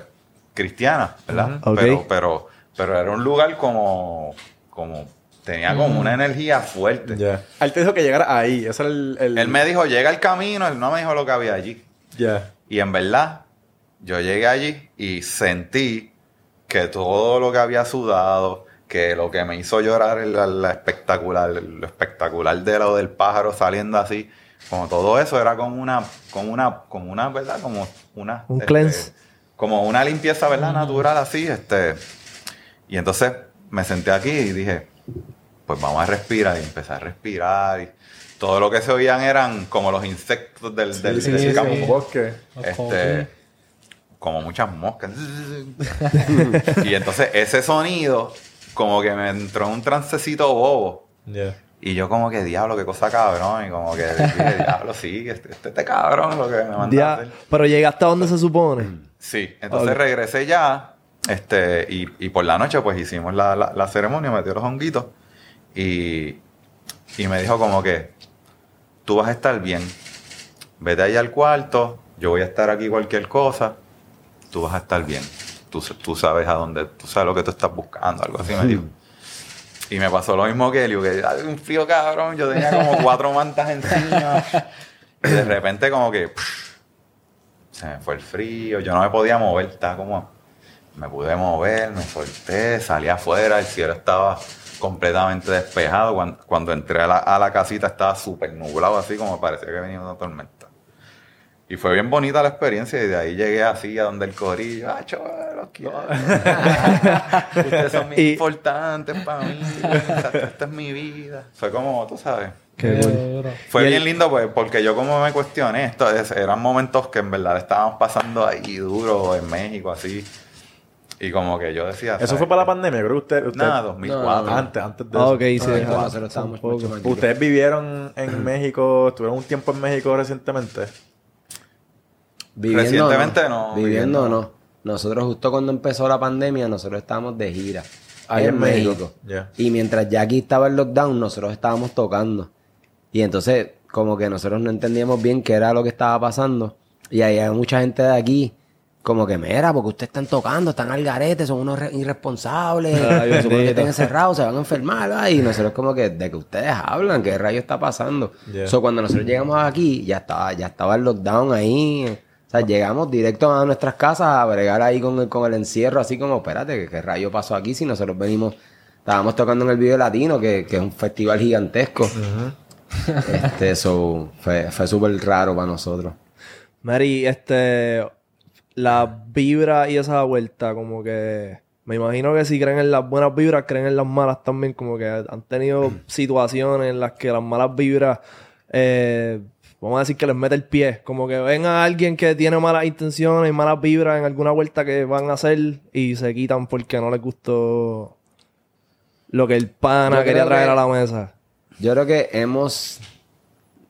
cristiana, ¿verdad? Pero, pero, pero era un lugar como, como, tenía como una energía fuerte. Ya. Él te dijo que llegara ahí. Ese era el... el- Él me dijo, llega el camino, él no me dijo lo que había allí. Ya. Y en verdad, yo llegué allí y sentí que todo lo que había sudado, que lo que me hizo llorar la, la espectacular, lo espectacular de lo del pájaro saliendo así, como todo eso era como una, como una, como una, ¿verdad? Como una Un cleanse. como una limpieza, ¿verdad? Natural así, este. Y entonces me senté aquí y dije, pues vamos a respirar. Y empecé a respirar. Y todo lo que se oían eran como los insectos del, del, Sí, del sí, campo. bosque. Este, como muchas moscas. [LAUGHS] y entonces ese sonido como que me entró en un trancecito bobo. Ya. Y yo como que, diablo, qué cosa cabrón. Y como que, dije, diablo, sí, este, este, este cabrón lo que me mandó a Ya, pero llegaste a donde se supone. Sí, entonces Ok. regresé ya, este, y, y por la noche pues hicimos la, la, la ceremonia, metió los honguitos, y, y me dijo como que, tú vas a estar bien, vete ahí al cuarto, yo voy a estar aquí cualquier cosa, tú vas a estar bien, tú, tú sabes a dónde, tú sabes lo que tú estás buscando, algo así me dijo. [LAUGHS] Y me pasó lo mismo que Elio, que "Ay, un frío cabrón, yo tenía como [LAUGHS] cuatro mantas encima, y de repente como que... se me fue el frío, yo no me podía mover, estaba como, me pude mover, me solté, salí afuera, el cielo estaba completamente despejado, cuando, cuando entré a la, a la casita estaba súper nublado, así como parecía que venía una tormenta. Y fue bien bonita la experiencia y de ahí llegué así a donde el corillo, ah, chaval, los quiero. [LAUGHS] Ustedes son muy Y- importantes para mí, esta, es mi vida. Fue como, tú sabes. Qué. Fue el- bien lindo pues, porque yo como me cuestioné esto, es- eran momentos que en verdad estábamos pasando ahí duro en México, así. Y como que yo decía... Eso ¿sabes fue para la pandemia, creo que usted, usted Nada, 2004. No, antes, antes de Ah, eso. ok, sí. No, ajá. nosotros estábamos. ¿Ustedes vivieron en México, estuvieron un tiempo en México recientemente? Viviendo Recientemente no, Viviendo no. Nosotros justo cuando empezó la pandemia, nosotros estábamos de gira. Ahí en en México. Y mientras ya aquí estaba el lockdown, nosotros estábamos tocando. Y entonces, como que nosotros no entendíamos bien qué era lo que estaba pasando. Y ahí hay mucha gente de aquí, como que, mira, porque ustedes están tocando, están al garete, son unos re- irresponsables, [LAUGHS] Ay, supone que estén encerrados, se van a enfermar, ¿verdad? Y nosotros como que, de que ustedes hablan, ¿qué rayo está pasando? Yeah. So, cuando nosotros llegamos aquí, ya estaba, ya estaba el lockdown ahí. Sea, llegamos directo a nuestras casas a bregar ahí con el, con el encierro, así como, espérate, ¿qué, qué rayo pasó aquí? Si nosotros venimos, estábamos tocando en el Video Latino, que, que es un festival gigantesco. Este, eso fue, fue súper raro para nosotros. Mary, este, la vibra y esa vuelta, como que me imagino que si creen en las buenas vibras, creen en las malas también, como que han tenido [CLEARS THROAT] situaciones en las que las malas vibras, eh, vamos a decir que les mete el pie, como que ven a alguien que tiene malas intenciones y malas vibras en alguna vuelta que van a hacer y se quitan porque no les gustó lo que el pana Yo quería traer que- a la mesa. Yo creo que hemos,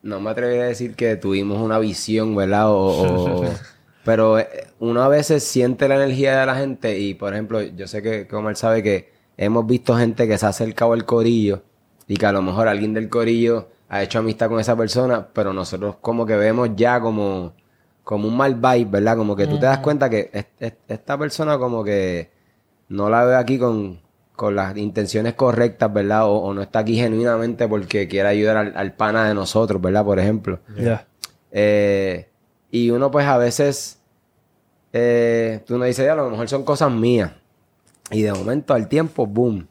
no me atrevería a decir que tuvimos una visión, ¿verdad? O, o- [LAUGHS] pero eh, uno a veces siente la energía de la gente y, por ejemplo, yo sé que, como él sabe que hemos visto gente que se ha acercado al corillo y que a lo mejor alguien del corillo ha hecho amistad con esa persona, pero nosotros como que vemos ya como, como un mal vibe, ¿verdad? Como que tú te das cuenta que es- es- esta persona como que no la veo aquí con, con las intenciones correctas, ¿verdad? O, o no está aquí genuinamente porque quiere ayudar al, al pana de nosotros, ¿verdad? Por ejemplo. Ya. Eh, y uno pues a veces, eh, tú no dices, "Ya, a lo mejor son cosas mías. Y de momento al tiempo, boom.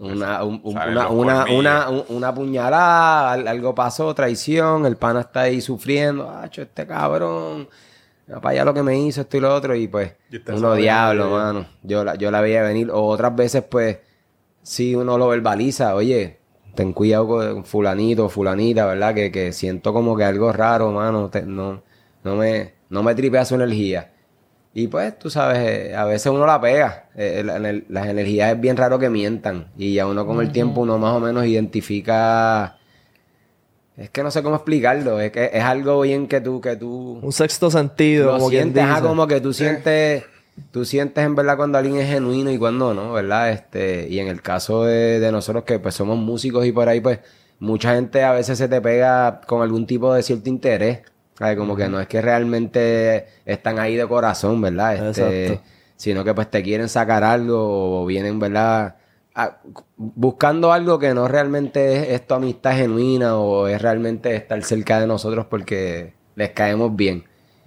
Una, un- una, una, una, un- una puñalada, al- algo pasó, traición, el pana está ahí sufriendo, acho, este cabrón, para allá lo que me hizo, esto y lo otro, y pues, uno diablo, mano. Yo la, yo la veía venir. O otras veces, pues, si uno lo verbaliza, oye, ten cuidado con fulanito, fulanita, ¿verdad? Que, que siento como que algo raro, mano. te- no, no me, no me tripea su energía. Y pues, tú sabes, eh, a veces uno la pega. Eh, la- la- las energías es bien raro que mientan. Y ya uno con el tiempo, uno más o menos identifica... Es que no sé cómo explicarlo. Es que es algo bien que tú, que tú Un sexto sentido, lo como sientes, como que tú sientes, tú sientes en verdad cuando alguien es genuino y cuando no, ¿verdad? Este, y en el caso de, de nosotros que pues somos músicos y por ahí, pues, mucha gente a veces se te pega con algún tipo de cierto interés. Como que no es que realmente están ahí de corazón, ¿verdad? Este, Exacto. sino que pues te quieren sacar algo o vienen, ¿verdad? A- buscando algo que no realmente es, es tu amistad genuina o es realmente estar cerca de nosotros porque les caemos bien.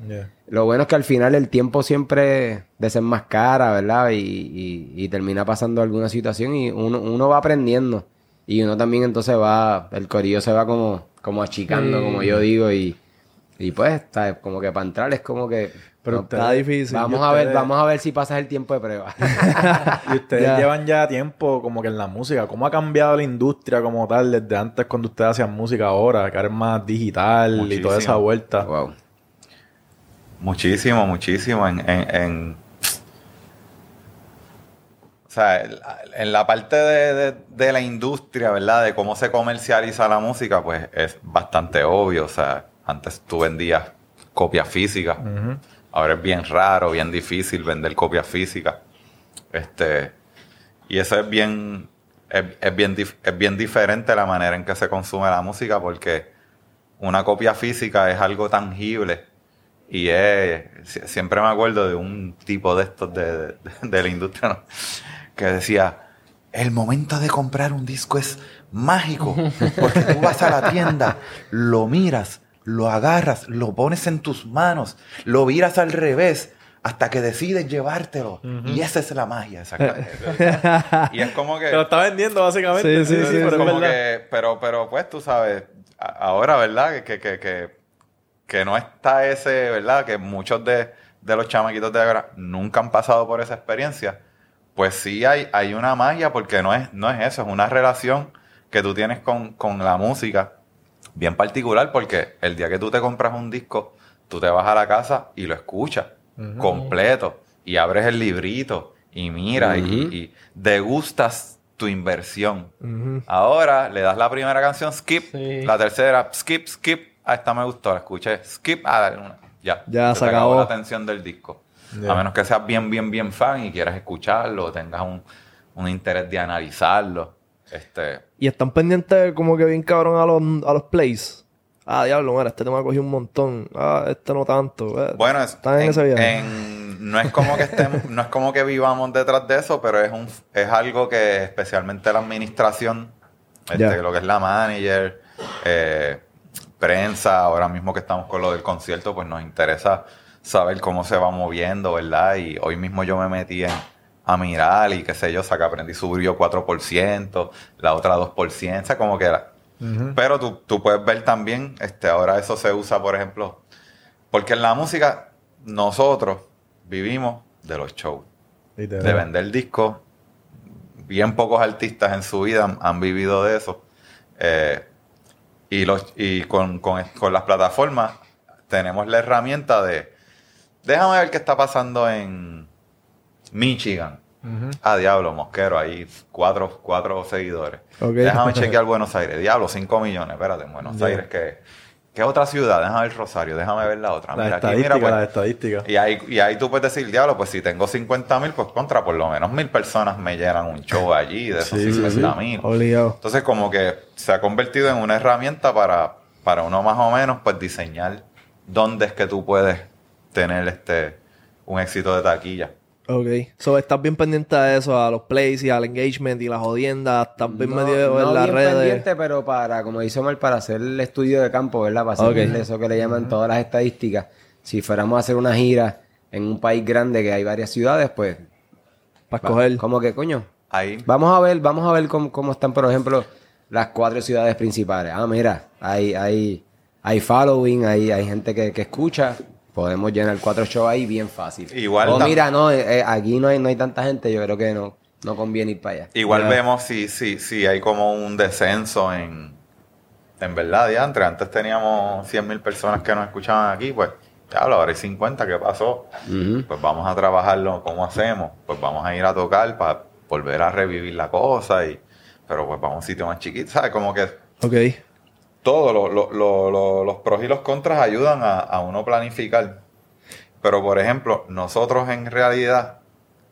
Yeah. Lo bueno es que al final el tiempo siempre desenmascara, ¿verdad? Y, y- y termina pasando alguna situación y uno, uno va aprendiendo. Y uno también entonces va, el corillo se va como, como achicando, como yo digo, y, y pues, ¿sabes? como que para entrar es como que... Pero no, Está difícil. vamos a ver, vamos a ver si pasas el tiempo de prueba. [LAUGHS] Y ustedes Ya. llevan ya tiempo como que en la música. ¿Cómo ha cambiado la industria como tal desde antes cuando ustedes hacían música ahora? Que ahora es más digital y toda esa vuelta. wow. Muchísimo, muchísimo. En, en, en- o sea, en la- en la parte de, de- de la industria, ¿verdad? De cómo se comercializa la música, pues es bastante obvio. O sea, antes tú vendías copias físicas. Ujú. Ahora es bien raro, bien difícil vender copias físicas. Este, y eso es bien, es, es bien, es bien diferente la manera en que se consume la música porque una copia física es algo tangible y es, sie- siempre me acuerdo de un tipo de estos de, de- de la industria ¿no? que decía, el momento de comprar un disco es mágico porque tú vas a la tienda, lo miras, lo agarras, lo pones en tus manos, lo viras al revés hasta que decides llevártelo. Y esa es la magia esa [LAUGHS] y es como que... Te lo está vendiendo básicamente. Sí, sí, sí, pero Es es como verdad. que, pero, pero pues tú sabes, ahora, ¿verdad? Que, que, que, que no está ese, ¿verdad? Que muchos de, de los chamaquitos de ahora nunca han pasado por esa experiencia. Pues sí hay, hay una magia porque no es, no es eso, es una relación que tú tienes con, con la música bien particular porque el día que tú te compras un disco, tú te vas a la casa y lo escuchas completo y abres el librito y miras y, y degustas tu inversión. Ahora le das la primera canción, skip, Sí. la tercera, skip, skip, ah, esta me gustó, la escuché, skip, ah, dale una. Ya, Ya, se acabó. la atención del disco. A menos que seas bien, bien, bien fan y quieras escucharlo, tengas un, un interés de analizarlo. Este, Y están pendientes como que bien cabrón a los, a los plays. Ah, diablo, mira, este tema cogí un montón. Ah, este no tanto. Eh, Bueno, es- Están en, en- ese en- no es como que estemos, no es como que vivamos detrás de eso, pero es un es algo que especialmente la administración, este, lo que es la manager, eh, prensa, ahora mismo que estamos con lo del concierto, pues nos interesa saber cómo se va moviendo, ¿verdad? Y hoy mismo yo me metí en, a mirar y qué sé yo, saca aprendí subió 4%, la otra 2%, o sea, como que era. Pero tú, tú puedes ver también, este, ahora eso se usa, por ejemplo, porque en la música nosotros vivimos de los shows, de vender discos. Bien pocos artistas en su vida han, han vivido de eso. Eh, y los, y con, con- con las plataformas tenemos la herramienta de, déjame ver qué está pasando en Michigan. Ah, diablo, Mosquero, ahí cuatro, cuatro seguidores. Déjame [LAUGHS] chequear Buenos Aires. Diablo, 5 millones. Espérate, en Buenos Ya. Aires, ¿qué, ¿qué otra ciudad? Déjame ver Rosario, déjame ver la otra. La Mira, aquí, estadística, mira, pues, la estadística. y ahí, y ahí tú puedes decir, diablo, pues si tengo 50 mil, pues contra, por lo menos mil personas me llenan un show allí, de esos [LAUGHS] Sí, sí, 50 mil. Obligado. Entonces, como que se ha convertido en una herramienta para, para uno más o menos, pues diseñar dónde es que tú puedes tener este un éxito de taquilla. Ok. So, estás bien pendiente a eso, a los plays y al engagement y las jodiendas. Estás bien metido en las bien redes. pendiente, pero para, como dice Omar, para hacer el estudio de campo, ¿verdad? Para hacer Ok. eso que le llaman todas las estadísticas. Si fuéramos a hacer una gira en un país grande que hay varias ciudades, pues, Para escoger. como que, coño, Ahí, Vamos a ver, vamos a ver cómo, cómo están, por ejemplo, las cuatro ciudades principales. Ah, mira, hay, hay, hay following, hay, hay gente que, que escucha. Podemos llenar cuatro shows ahí bien fácil. Igual O mira, no, eh, eh, aquí no hay, no hay tanta gente, yo creo que no, no conviene ir para allá. igual vemos si, si, si hay como un descenso en, en verdad, diantre. Antes teníamos 100 mil personas que nos escuchaban aquí, pues, diablo, ahora hay 50, ¿qué pasó? Pues vamos a trabajarlo, ¿cómo hacemos? Pues vamos a ir a tocar para volver a revivir la cosa, y pero pues vamos a un sitio más chiquito, ¿sabes? Como que Ok. Todos lo- lo- lo- lo- los pros y los contras ayudan a, a uno planificar. Pero, por ejemplo, nosotros en realidad,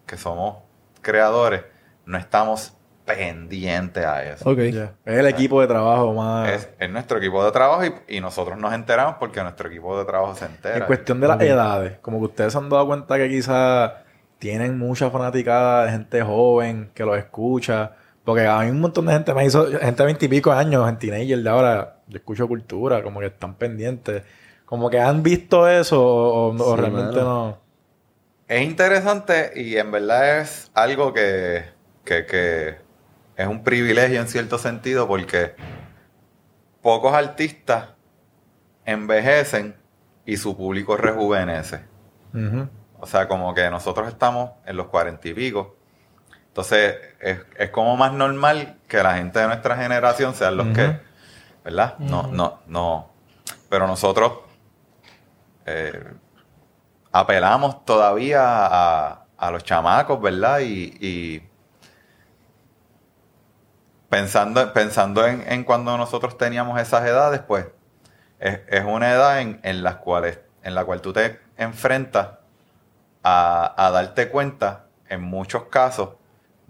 que somos creadores, no estamos pendientes a eso. Ok. Ya. Es el equipo de trabajo más. Es, es nuestro equipo de trabajo y, y nosotros nos enteramos porque nuestro equipo de trabajo se entera. En cuestión de las edades, como que ustedes se han dado cuenta que quizás tienen mucha fanaticada de gente joven que los escucha. Porque hay un montón de gente, me hizo gente de veintipico años, en teenager de ahora, yo escucho cultura, como que están pendientes. Como que han visto eso o, o- o Sí, realmente mano. no. Es interesante y en verdad es algo que, que- que es un privilegio en cierto sentido porque pocos artistas envejecen y su público rejuvenece. O sea, como que nosotros estamos en los cuarenta y pico. Entonces, es, es como más normal que la gente de nuestra generación sean los que, ¿verdad? No, no, no. Pero nosotros eh, apelamos todavía a, a los chamacos, ¿verdad? Y, y pensando, pensando en, en cuando nosotros teníamos esas edades, pues es, es una edad en, en, las cuales, en la cual tú te enfrentas a, a darte cuenta, en muchos casos,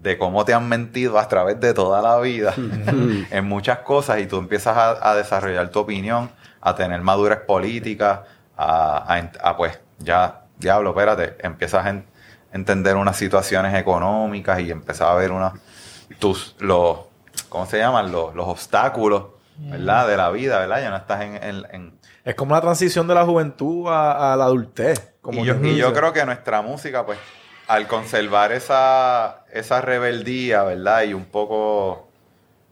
de cómo te han mentido a través de toda la vida [LAUGHS] [LAUGHS] en muchas cosas y tú empiezas a, a desarrollar tu opinión, a tener madurez política, a, a ent- a, pues ya, diablo, espérate, empiezas a en- entender unas situaciones económicas y empiezas a ver unos, tus, los, ¿cómo se llaman? Los, los obstáculos, ¿verdad? De la vida, ¿verdad? Ya no estás en... en- en- Es como la transición de la juventud a, a la adultez. Como y yo, y creo que nuestra música, pues, al conservar esa, esa rebeldía, ¿verdad? Y un poco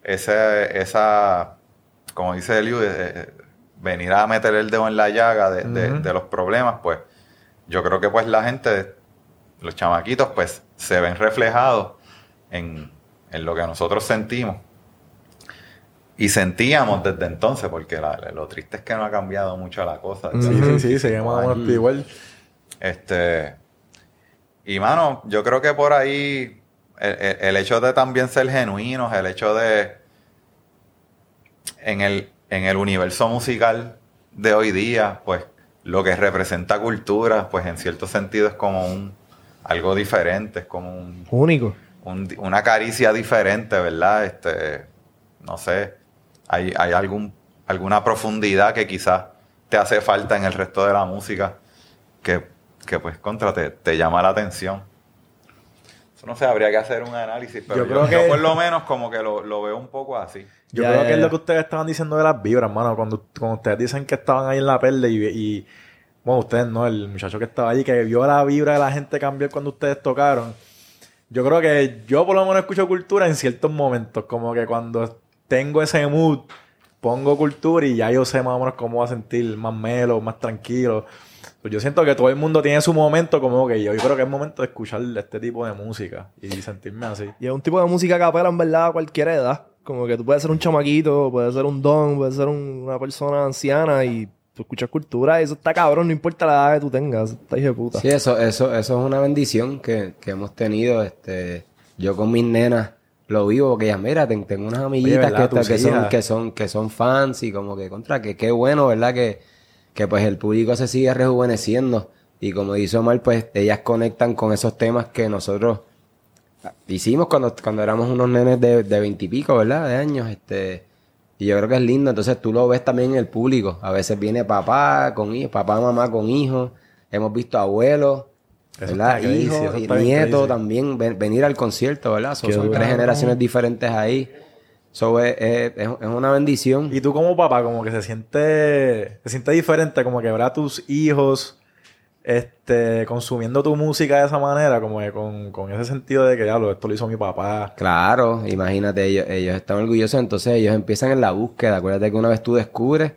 ese, esa, como dice Eliu, de- de- venir a meter el dedo en la llaga de, de- los problemas, pues, yo creo que pues la gente, los chamaquitos, pues, se ven reflejados en, en lo que nosotros sentimos. Y sentíamos desde entonces, porque la- lo triste es que no ha cambiado mucho la cosa. Sí, sí, sí, seguimos menos igual. Este. Y mano, yo creo que por ahí el, el- el hecho de también ser genuinos, el hecho de. En el, en el universo musical de hoy día, pues lo que representa cultura, pues en cierto sentido es como un. algo diferente, es como un, Único. un- una caricia diferente, ¿verdad? Este, no sé, hay, hay algún, alguna profundidad que quizás te hace falta en el resto de la música que, que pues contra te, te llama la atención. Eso no sé, habría que hacer un análisis, pero Yo yo, creo yo que- por lo menos como que lo, lo veo un poco así. Yo Ya, creo ya, que es lo que ustedes estaban diciendo de las vibras, mano. Cuando, cuando ustedes dicen que estaban ahí en la perla y, y- bueno, ustedes no, el muchacho que estaba allí, que vio la vibra de la gente cambiar cuando ustedes tocaron. Yo creo que yo por lo menos escucho cultura en ciertos momentos, como que cuando tengo ese mood, pongo cultura y ya yo sé más o menos cómo va a sentir, más melo, más tranquilo. Pues yo siento que todo el mundo tiene su momento, como que yo, yo creo que es momento de escuchar este tipo de música y sentirme así. Y es un tipo de música que apela en verdad a cualquier edad. Como que tú puedes ser un chamaquito, puedes ser un don, puedes ser un- una persona anciana y tú escuchas cultura y eso está cabrón, no importa la edad que tú tengas. Está hijo de puta. Sí, eso, eso, eso es una bendición que, que hemos tenido. Este, yo con mis nenas lo vivo, porque ellas, mira, ten- tengo unas amiguitas que, son, que son, que son fans y como que contra, que qué bueno, ¿verdad? Que, que pues el público se sigue rejuveneciendo. Y como dice Omar, pues ellas conectan con esos temas que nosotros hicimos cuando, cuando éramos unos nenes de de veintipico, ¿verdad? De años, este. Y yo creo que es lindo. Entonces tú lo ves también en el público. A veces viene papá con hijos, papá, mamá con hijos. Hemos visto abuelos, Eso ¿verdad? hijos y nietos también. ven- venir al concierto, ¿verdad? So- son tres generaciones diferentes ahí. So, es, es- una bendición. Y tú como papá, como que se siente, se siente diferente, como que ver a tus hijos este, consumiendo tu música de esa manera, como que con, con ese sentido de que, diablo, esto lo hizo mi papá. Claro, imagínate, ellos, ellos están orgullosos, entonces ellos empiezan en la búsqueda. Acuérdate que una vez tú descubres,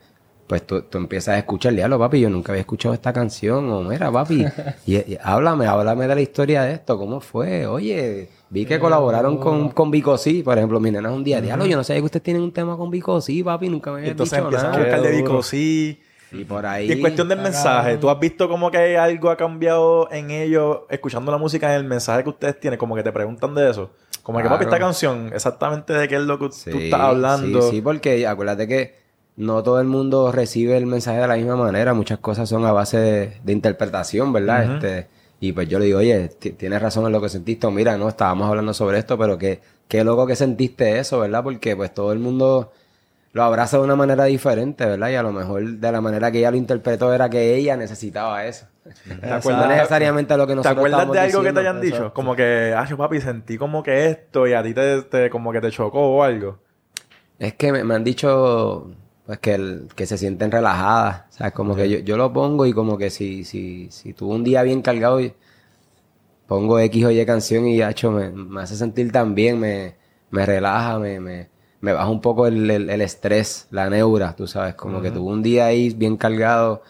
pues tú, tú empiezas a escuchar, diablo, papi, yo nunca había escuchado esta canción, o mira, papi, [LAUGHS] y, y háblame, háblame de la historia de esto, ¿cómo fue? Oye, vi que colaboraron con, con Vico Sí, por ejemplo, mi nena es un día, diablo, yo no sabía que ustedes tienen un tema con Vico Sí, papi, nunca me Y habías entonces dicho empiezan a nada. buscar de Qué duro. Vico, sí. Y por ahí... Y en cuestión del mensaje, ¿tú has visto como que algo ha cambiado en ellos escuchando la música en el mensaje que ustedes tienen? Como que te preguntan de eso. Como que, papi, esta canción, exactamente de qué es lo que Sí, tú estás hablando. Sí, sí, porque acuérdate que no todo el mundo recibe el mensaje de la misma manera. Muchas cosas son a base de, de interpretación, ¿verdad? Este, y pues yo le digo, oye, ti- tienes razón en lo que sentiste. O mira, no, estábamos hablando sobre esto, pero que, qué loco que sentiste eso, ¿verdad? Porque pues todo el mundo lo abraza de una manera diferente, ¿verdad? Y a lo mejor de la manera que ella lo interpretó era que ella necesitaba eso. [LAUGHS] ¿Te No acuerdas, necesariamente lo que ¿Te nosotros acuerdas estábamos de algo que te hayan dicho? Como que, ay, papi, sentí como que esto y a ti te, te- como que te chocó o algo. Es que me, me han dicho pues que, el- que se sienten relajadas. O sea, como que yo, yo lo pongo y como que si, si, si tuve un día bien cargado pongo X o Y canción y hecho me, me hace sentir tan bien, me, me relaja, me, me, me baja un poco el, el- el estrés, la neura, tú sabes, como que tuve un día ahí bien cargado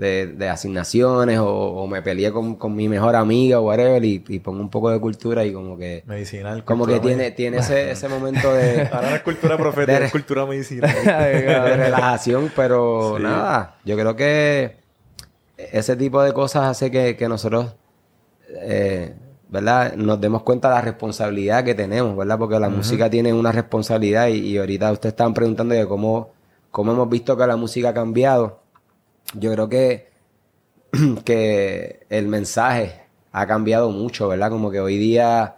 de, de asignaciones o, o me peleé con, con mi mejor amiga o whatever y, y pongo un poco de cultura y como que Medicinal. como que tiene, tiene ese, ese momento de, [LAUGHS] Ahora es cultura profética, es cultura medicinal. [LAUGHS] de relajación, pero Sí. nada, yo creo que ese tipo de cosas hace que, que nosotros, eh, ¿verdad? Nos demos cuenta de la responsabilidad que tenemos, ¿verdad? Porque la música tiene una responsabilidad y, y ahorita ustedes estaban preguntando de cómo, cómo hemos visto que la música ha cambiado. Yo creo que, [CLEARS THROAT] que el mensaje ha cambiado mucho, ¿verdad? Como que hoy día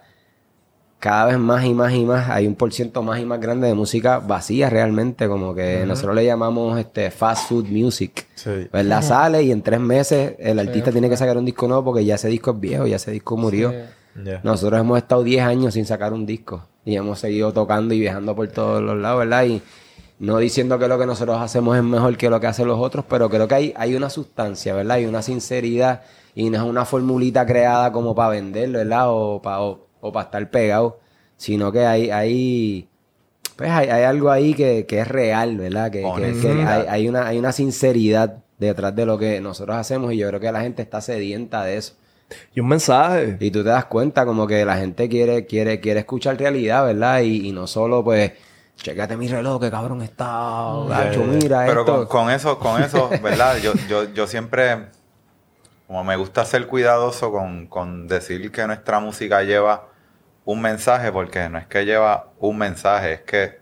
cada vez más y más y más hay un por ciento más y más grande de música vacía realmente, como que nosotros le llamamos este fast food music. Sí. ¿Verdad? Sale y en tres meses el artista tiene que sacar un disco nuevo porque ya ese disco es viejo, ya ese disco murió. Nosotros hemos estado 10 años sin sacar un disco y hemos seguido tocando y viajando por todos los lados, ¿verdad? Y, no diciendo que lo que nosotros hacemos es mejor que lo que hacen los otros, pero creo que hay, hay una sustancia, ¿verdad? Hay una sinceridad y no es una formulita creada como para venderlo, ¿verdad? O para o, para estar pegado, sino que hay, hay, pues hay, hay algo ahí que, que, es real, ¿verdad? Que, que, que hay, hay, una, hay una sinceridad detrás de lo que nosotros hacemos y yo creo que la gente está sedienta de eso. Y un mensaje. Y tú te das cuenta como que la gente quiere, quiere, quiere escuchar realidad, ¿verdad? Y, y no solo pues, chécate mi reloj, que cabrón está, gacho, mira Pero esto. Con, con eso, con eso, [LAUGHS] ¿verdad? Yo, yo, yo siempre, como me gusta ser cuidadoso con, con decir que nuestra música lleva un mensaje, porque no es que lleva un mensaje, es que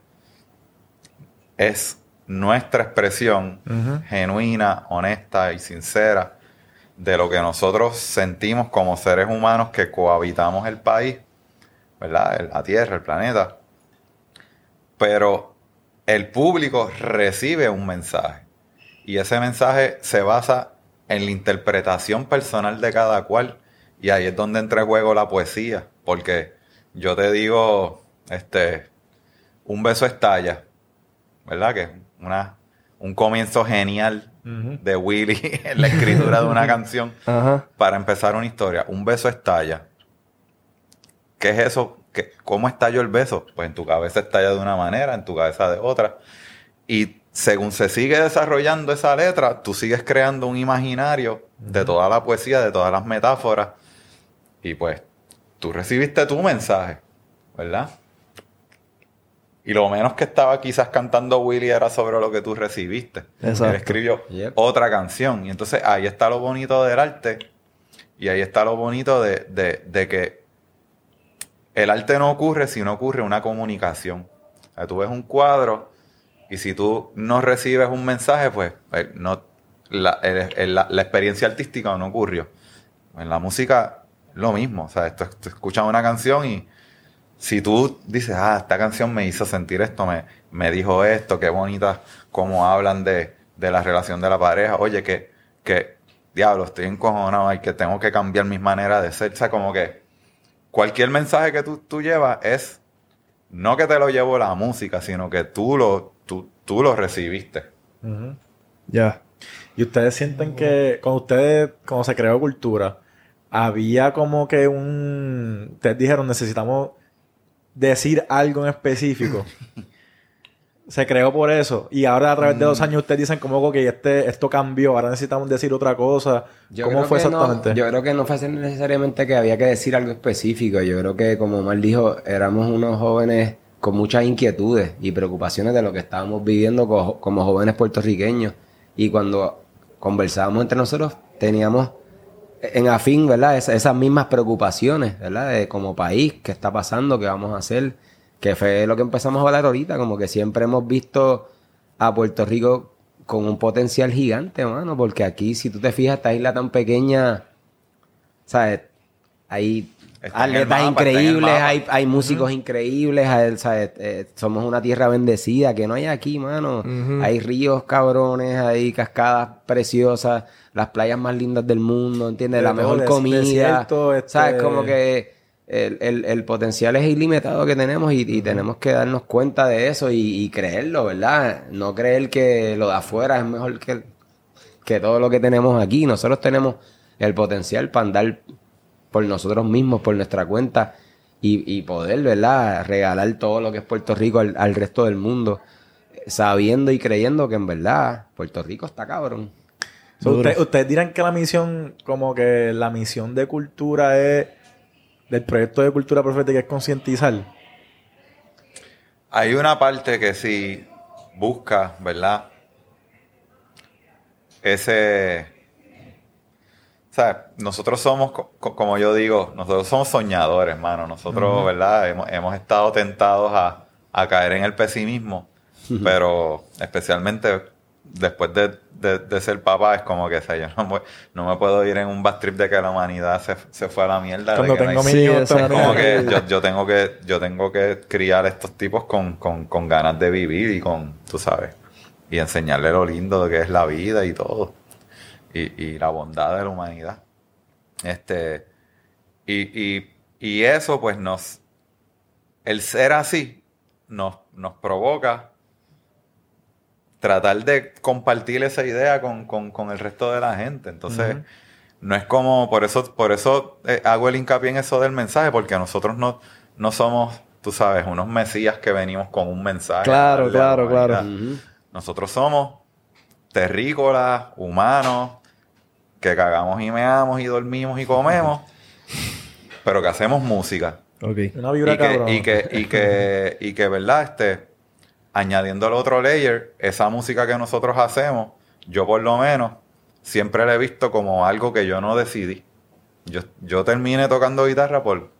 es nuestra expresión genuina, honesta y sincera de lo que nosotros sentimos como seres humanos que cohabitamos el país, ¿verdad? La Tierra, el planeta. Pero el público recibe un mensaje y ese mensaje se basa en la interpretación personal de cada cual y ahí es donde entra en juego la poesía, porque yo te digo, este, un beso estalla, ¿verdad? Que una, un comienzo genial de Willy [LAUGHS] en la escritura de una [LAUGHS] canción para empezar una historia. Un beso estalla. ¿Qué es eso? ¿Qué, ¿Cómo estalló el beso? Pues en tu cabeza estalla de una manera, en tu cabeza de otra. Y según se sigue desarrollando esa letra, tú sigues creando un imaginario de toda la poesía, de todas las metáforas. Y pues tú recibiste tu mensaje, ¿verdad? Y lo menos que estaba quizás cantando Willy era sobre lo que tú recibiste. Exacto. Él escribió Yep. otra canción. Y entonces ahí está lo bonito del arte. Y ahí está lo bonito de, de- de que el arte no ocurre si no ocurre una comunicación. O sea, tú ves un cuadro y si tú no recibes un mensaje, pues eh, la, experiencia artística no ocurrió. En la música, lo mismo. O sea, tú, tú escuchas una canción y si tú dices, ah, esta canción me hizo sentir esto, me, dijo esto, qué bonita cómo hablan de, de la relación de la pareja, oye, que, que diablo, estoy encojonado y que tengo que cambiar mis maneras de ser. O sea, como que cualquier mensaje que tú, tú llevas es no que te lo llevó la música, sino que tú lo, tú, tú lo recibiste. Ya. Y ustedes sienten que cuando ustedes, cuando se creó cultura, había como que un... Ustedes dijeron, necesitamos decir algo en específico. [LAUGHS] se creó por eso. Y ahora a través de Mm. dos años ustedes dicen como que este, esto cambió, ahora necesitamos decir otra cosa. Yo ¿Cómo fue que no- exactamente? yo creo que no fue necesariamente que había que decir algo específico. Yo creo que, como Omar dijo, éramos unos jóvenes con muchas inquietudes y preocupaciones de lo que estábamos viviendo co- como jóvenes puertorriqueños. Y cuando conversábamos entre nosotros, teníamos en afín, ¿verdad? Esa- esas mismas preocupaciones, ¿verdad? De como país, qué está pasando, qué vamos a hacer, que fue lo que empezamos a hablar ahorita, como que siempre hemos visto a Puerto Rico con un potencial gigante, mano, porque aquí, si tú te fijas, esta isla tan pequeña, ¿sabes? Hay Está atletas mapa, increíbles, hay, hay músicos increíbles, hay, ¿sabes? Eh, somos una tierra bendecida, que no hay aquí, mano. Hay ríos cabrones, hay cascadas preciosas, las playas más lindas del mundo, ¿entiendes? De La mejor comida, desierto, este- ¿sabes? Como que el, el- el potencial es ilimitado que tenemos y, y tenemos que darnos cuenta de eso y, y creerlo, ¿verdad? No creer que lo de afuera es mejor que, que todo lo que tenemos aquí. Nosotros tenemos el potencial para andar por nosotros mismos, por nuestra cuenta y, y poder, ¿verdad? Regalar todo lo que es Puerto Rico al, al resto del mundo, sabiendo y creyendo que en verdad Puerto Rico está cabrón. Usted- ustedes dirán que la misión, como que la misión de cultura es, del proyecto de cultura profética es concientizar. Hay una parte que sí busca, ¿verdad? Ese... O sea, nosotros somos, co- co- como yo digo, nosotros somos soñadores, hermano. Nosotros, ¿verdad? Hemos, hemos estado tentados a, a caer en el pesimismo, pero especialmente después de, de- de ser papá, es como que, o sea, yo no, me- no me puedo ir en un bad trip de que la humanidad se, se fue a la mierda. Cuando no hay- tengo mi Sí, hijo, exacto. tengo como que yo, yo tengo que yo tengo que criar a estos tipos con, con, con ganas de vivir y con, tú sabes, y enseñarle lo lindo de que es la vida y todo. Y, y la bondad de la humanidad. Este, y, y, y eso pues nos, el ser así nos, nos provoca tratar de compartir esa idea con, con- con el resto de la gente. Entonces, no es como, por eso, por eso eh, hago el hincapié en eso del mensaje, porque nosotros no, no somos, tú sabes, unos mesías que venimos con un mensaje. Claro, claro, claro. Nosotros somos terrícolas, humanos, que cagamos y meamos y dormimos y comemos, pero que hacemos música. Ok. Una vibra Y que, cabrón. y que, y que, y que, ¿verdad? Este, añadiendo el otro layer, esa música que nosotros hacemos, yo por lo menos, siempre la he visto como algo que yo no decidí. Yo, yo terminé tocando guitarra por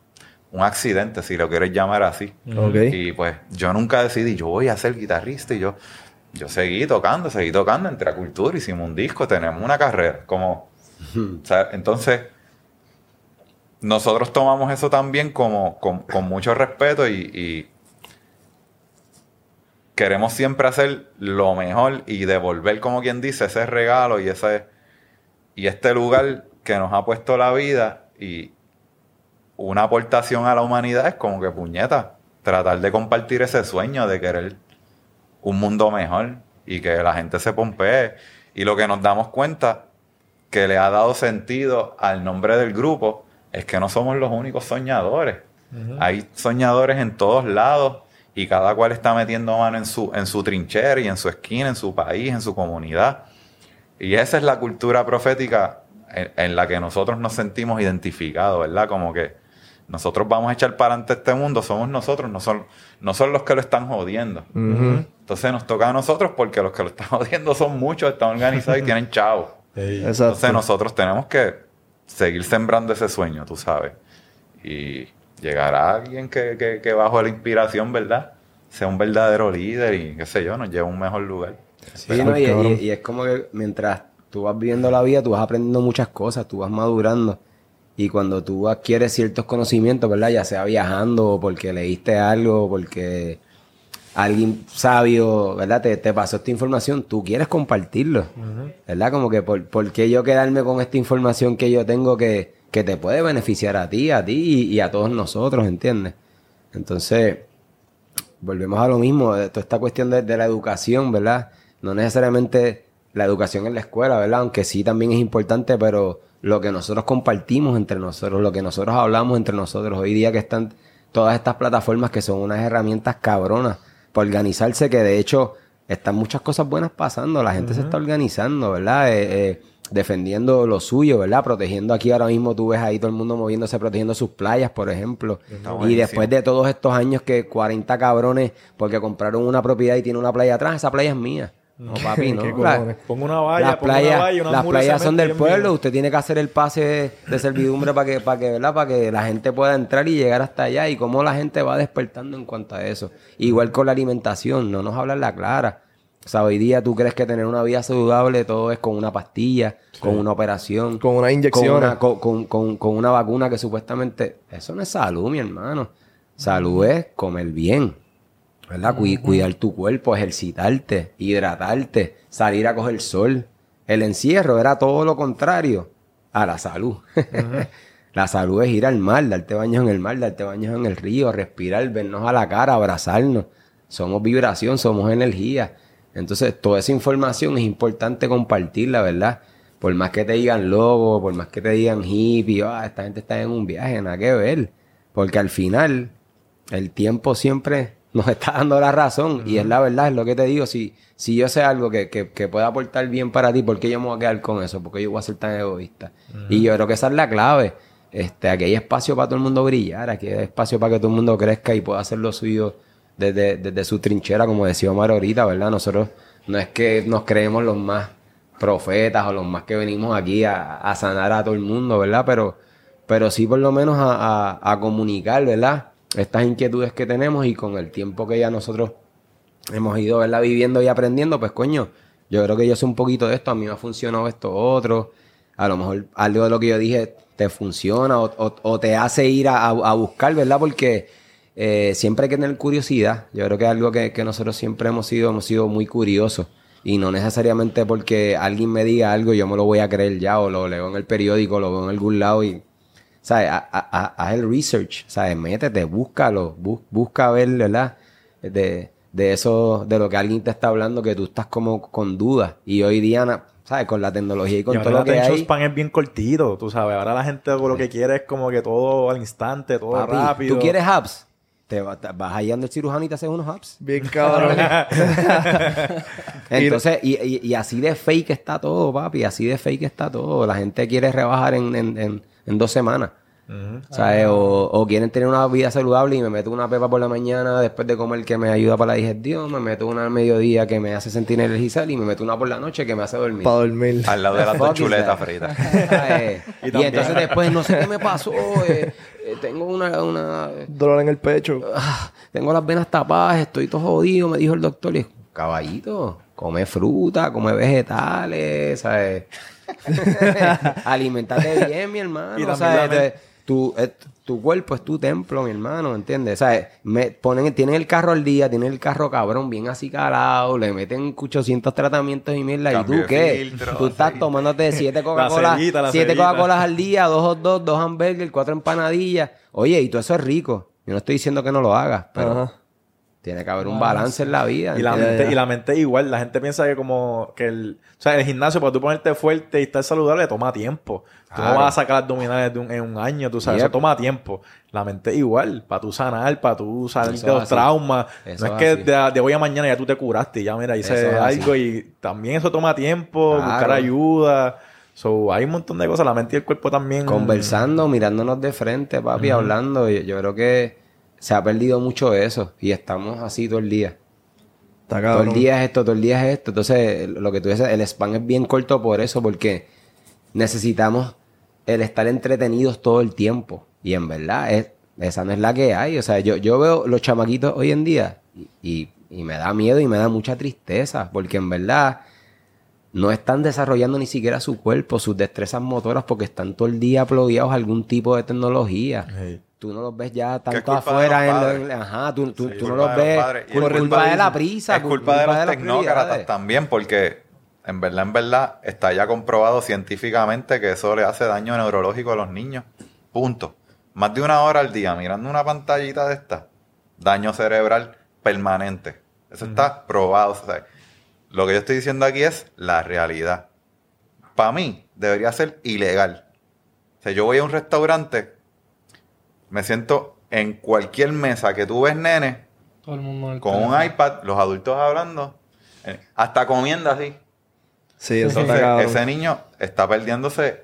un accidente, si lo quieres llamar así. Ok. Y pues yo nunca decidí, yo voy a ser guitarrista y yo, yo seguí tocando, seguí tocando entre a cultura, hicimos un disco, tenemos una carrera. Como, o sea, entonces, nosotros tomamos eso también como, con, con mucho respeto y, y queremos siempre hacer lo mejor y devolver, como quien dice, ese regalo y ese y este lugar que nos ha puesto la vida y una aportación a la humanidad es como que puñeta, tratar de compartir ese sueño de querer un mundo mejor y que la gente se pompee. Y lo que nos damos cuenta que le ha dado sentido al nombre del grupo es que no somos los únicos soñadores. Hay soñadores en todos lados y cada cual está metiendo mano en su, en su trinchera y en su esquina, en su país, en su comunidad. Y esa es la cultura profética en, en la que nosotros nos sentimos identificados, ¿verdad? Como que nosotros vamos a echar para adelante este mundo, somos nosotros, no son, no son los que lo están jodiendo. Entonces nos toca a nosotros porque los que lo están [LAUGHS] jodiendo son muchos, están organizados y tienen chavos. [LAUGHS] Entonces nosotros tenemos que seguir sembrando ese sueño, tú sabes. Y llegará alguien que, que, que bajo la inspiración, ¿verdad? Sea un verdadero líder y qué sé yo, nos lleve a un mejor lugar. Sí, ¿no? y, y- y es como que mientras tú vas viviendo la vida, tú vas aprendiendo muchas cosas, tú vas madurando. Y cuando tú adquieres ciertos conocimientos, ¿verdad? Ya sea viajando, o porque leíste algo, o porque alguien sabio, ¿verdad? Te, te pasó esta información, tú quieres compartirlo, ¿verdad? Como que, por, ¿por qué yo quedarme con esta información que yo tengo que, que te puede beneficiar a ti, a ti y, y a todos nosotros, ¿entiendes? Entonces, volvemos a lo mismo, de toda esta cuestión de, de la educación, ¿verdad? No necesariamente la educación en la escuela, ¿verdad? Aunque sí también es importante, pero lo que nosotros compartimos entre nosotros, lo que nosotros hablamos entre nosotros, hoy día que están todas estas plataformas que son unas herramientas cabronas para organizarse, que de hecho están muchas cosas buenas pasando, la gente se está organizando, ¿verdad? Eh, eh, defendiendo lo suyo, ¿verdad? Protegiendo aquí ahora mismo, tú ves ahí todo el mundo moviéndose, protegiendo sus playas, por ejemplo. Y después de todos estos años que 40 cabrones, porque compraron una propiedad y tiene una playa atrás, esa playa es mía. No, papi, no. La-. Pongo una valla, las pongo una playas, valla unos las playas son del pueblo, usted tiene que hacer el pase de servidumbre para que, para que, ¿verdad? Para que la gente pueda entrar y llegar hasta allá y cómo la gente va despertando en cuanto a eso. Igual con la alimentación, no nos hablan la clara. O sea, hoy día tú crees que tener una vida saludable todo es con una pastilla, con una operación, Con unas con inyecciones. una, con, con- con- con una vacuna que supuestamente... Eso no es salud, mi hermano. Salud es comer bien, ¿verdad? Cui- Cuidar tu cuerpo, ejercitarte, hidratarte, salir a coger sol. El encierro era todo lo contrario a la salud. [LAUGHS] la salud es ir al mar, darte baños en el mar, darte baños en el río, respirar, vernos a la cara, abrazarnos. Somos vibración, somos energía. Entonces, toda esa información es importante compartirla, ¿verdad? Por más que te digan logo, por más que te digan hippie, ah, esta gente está en un viaje, nada que ver. Porque al final, el tiempo siempre nos está dando la razón. Y es la verdad, es lo que te digo. Si, si yo sé algo que, que, que pueda aportar bien para ti, ¿por qué yo me voy a quedar con eso? ¿Por qué yo voy a ser tan egoísta? Y yo creo que esa es la clave. Este, aquí hay espacio para todo el mundo brillar, aquí hay espacio para que todo el mundo crezca y pueda hacer lo suyo desde, desde su trinchera, como decía Omar ahorita, ¿verdad? Nosotros no es que nos creemos los más profetas o los más que venimos aquí a, sanar a todo el mundo, ¿verdad? Pero, pero sí por lo menos a, comunicar, ¿verdad? Estas inquietudes que tenemos y con el tiempo que ya nosotros hemos ido, ¿verdad? Viviendo y aprendiendo, pues coño, yo creo que yo sé un poquito de esto, a mí me ha funcionado esto otro, a lo mejor algo de lo que yo dije te funciona o, te hace ir a- a buscar, ¿verdad? Porque eh, siempre hay que tener curiosidad, yo creo que es algo que, que nosotros siempre hemos sido, hemos sido muy curiosos y no necesariamente porque alguien me diga algo yo me lo voy a creer ya o lo leo en el periódico, lo veo en algún lado y ¿sabes? Ha- ha- ha- Haz el research, ¿sabes? Métete, búscalo, bus- busca ver, ¿verdad? De, de eso, de lo que alguien te está hablando, que tú estás como con dudas. Y hoy día, ¿sabes? Con la tecnología y con y todo lo que hay. span es bien cortito, tú sabes. Ahora la gente lo que quiere es como que todo al instante, todo Papi, rápido. ¿Tú quieres apps? Te va- te vas allá donde el cirujano y te haces unos apps. Bien cabrón. [LAUGHS] Entonces, y, y- y así de fake está todo, papi. Así de fake está todo. La gente quiere rebajar en, en- en- en dos semanas. ¿Sabes? O, o quieren tener una vida saludable y me meto una pepa por la mañana después de comer que me ayuda para la digestión. Me meto una al mediodía que me hace sentir energizar y me meto una por la noche que me hace dormir. Para dormir. Al lado de las dos chuletas fritas. ¿Sabes? Y entonces después no sé qué me pasó. eh, eh, tengo una, una Dolor en el pecho. ah, tengo las venas tapadas, estoy todo jodido, me dijo el doctor. Y yo, caballito, come fruta, come vegetales, ¿sabes? [LAUGHS] Alimentate bien, mi hermano. [LAUGHS] Y también ¿sabes? la men- Entonces, tu, eh, tu cuerpo es tu templo, mi hermano, ¿entiendes? ¿Sabes? Me ponen, tienen el carro al día, tienen el carro cabrón, bien así calado, le meten 800 tratamientos y mierda. ¿Y Cambio de tú qué? filtro, tú estás tomándote siete [LAUGHS] Coca-Cola, cerita, la siete. Coca-Colas al día, dos hot dogs, dos hamburgers, cuatro empanadillas. Oye, y todo eso es rico. Yo no estoy diciendo que no lo hagas, pero Ajá. Tiene que haber un balance en la vida. Y la, mente, y la mente igual, la gente piensa que como que el, o sea, el gimnasio para tú ponerte fuerte y estar saludable toma tiempo. Tú no Claro. vas a sacar abdominales un- en un año, tú sabes, Yep. eso toma tiempo. La mente igual, para tú sanar, para tú salir Eso de los así. traumas. Eso no es que de, de hoy a mañana ya tú te curaste y ya mira, hice así. algo y también eso toma tiempo, Claro. buscar ayuda. So, hay un montón de cosas, la mente y el cuerpo también. Conversando, mirándonos de frente, papi, hablando. Yo, yo creo que se ha perdido mucho eso y estamos así todo el día. Está Todo el día es esto, todo el día es esto. Entonces, lo que tú dices, el spam es bien corto por eso, porque necesitamos el estar entretenidos todo el tiempo. Y en verdad, es, esa no es la que hay. O sea, yo, yo veo los chamaquitos hoy en día y, y- me da miedo y me da mucha tristeza, porque en verdad no están desarrollando ni siquiera su cuerpo, sus destrezas motoras, porque están todo el día plogueados a algún tipo de tecnología. Tú no los ves ya tanto afuera. en lo- ajá, tú, tú- Sí, tú no los ves por culpa de la prisa. Es culpa de los tecnócratas también, porque en verdad, en verdad, está ya comprobado científicamente que eso le hace daño neurológico a los niños. Punto. Más de una hora al día mirando una pantallita de esta, daño cerebral permanente. Eso está probado. o sea, lo que yo estoy diciendo aquí es la realidad. Para mí, debería ser ilegal. O sea, yo voy a un restaurante, me siento en cualquier mesa que tú ves, nene, Todo el mundo en el con un iPad, los adultos hablando, eh, hasta comiendo así. Sí, eso está Entonces, ese niño está perdiéndose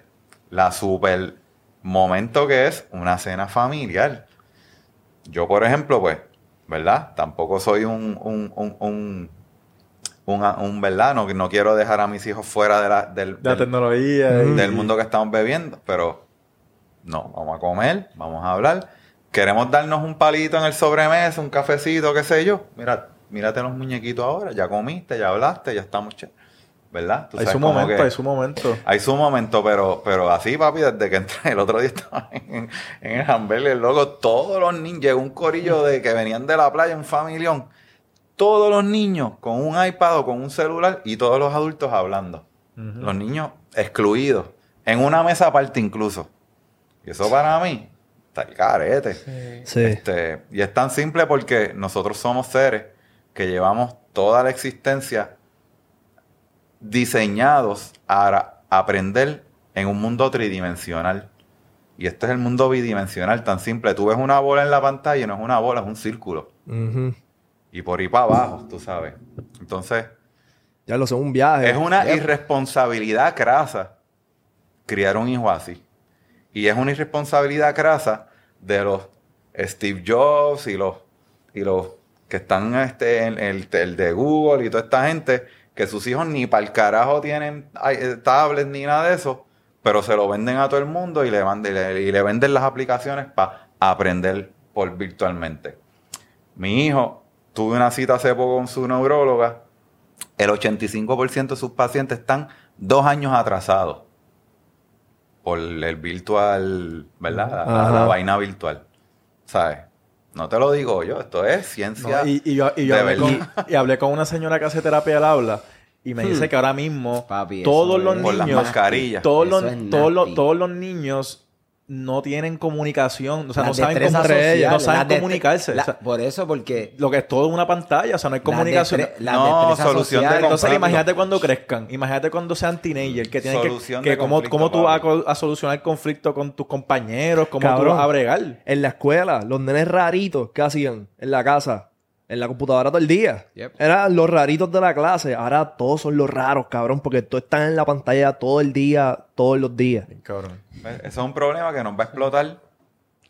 la super momento que es una cena familiar. Yo, por ejemplo, pues, ¿verdad? Tampoco soy un, un, un, un, un, un, ¿verdad? No, no quiero dejar a mis hijos fuera de la, del, De la del- tecnología. y- del mundo que estamos bebiendo, pero no, vamos a comer, vamos a hablar. Queremos darnos un palito en el sobremesa, un cafecito, qué sé yo. Mira, mírate los muñequitos ahora, ya comiste, ya hablaste, ya estamos ché- ¿Verdad? Tú Hay su momento, hay su momento. hay su momento, pero, pero así, papi, desde que entré el otro día [LAUGHS] estaba en, en el hamburger, loco, todos los niños, llegó un corillo de que venían de la playa, un familión, todos los niños con un iPad o con un celular y todos los adultos hablando. Los niños excluidos, en una mesa aparte incluso. Y eso para mí está el carete. Sí. Este, y es tan simple porque nosotros somos seres que llevamos toda la existencia diseñados a aprender en un mundo tridimensional. Y este es el mundo bidimensional, tan simple. Tú ves una bola en la pantalla y no es una bola, es un círculo. Y por ahí para abajo, tú sabes. Entonces, Ya lo sé, un viaje. es una irresponsabilidad crasa criar un hijo así. Y es una irresponsabilidad crasa de los Steve Jobs y los, y los que están este, en el, de Google y toda esta gente, que sus hijos ni para el carajo tienen eh, tablets ni nada de eso, pero se lo venden a todo el mundo y le, mand- y le, y le venden las aplicaciones para aprender por virtualmente. Mi hijo, tuve una cita hace poco con su neuróloga, el 85% de sus pacientes están dos años atrasados por el virtual, ¿verdad? La, la- vaina virtual. ¿Sabes? No te lo digo yo, esto es ciencia. No, y, y yo, y yo de hablé, con, y hablé con una señora que hace terapia al habla y me dice que ahora mismo Papi, todos los es- Por las niños mascarillas. todos los, Eso es todos, los, nasty. todos los niños no tienen comunicación, o sea, no saben cómo no saben comunicarse. la- o sea, por eso, porque lo que es todo una pantalla, o sea, no hay comunicación. Destre- No, solución de Entonces, imagínate cuando crezcan, imagínate cuando sean teenagers, que tienen que, Solución que cómo, cómo tú vas a, a solucionar conflicto con tus compañeros, cómo tú Cabrón. vas a bregar. En la escuela, los nenes raritos que hacían en la casa, en la computadora todo el día. Yep. Eran los raritos de la clase. Ahora todos son los raros, cabrón, porque todos están en la pantalla todo el día, todos los días. Cabrón. ¿Ves? Eso es un problema que nos va a explotar.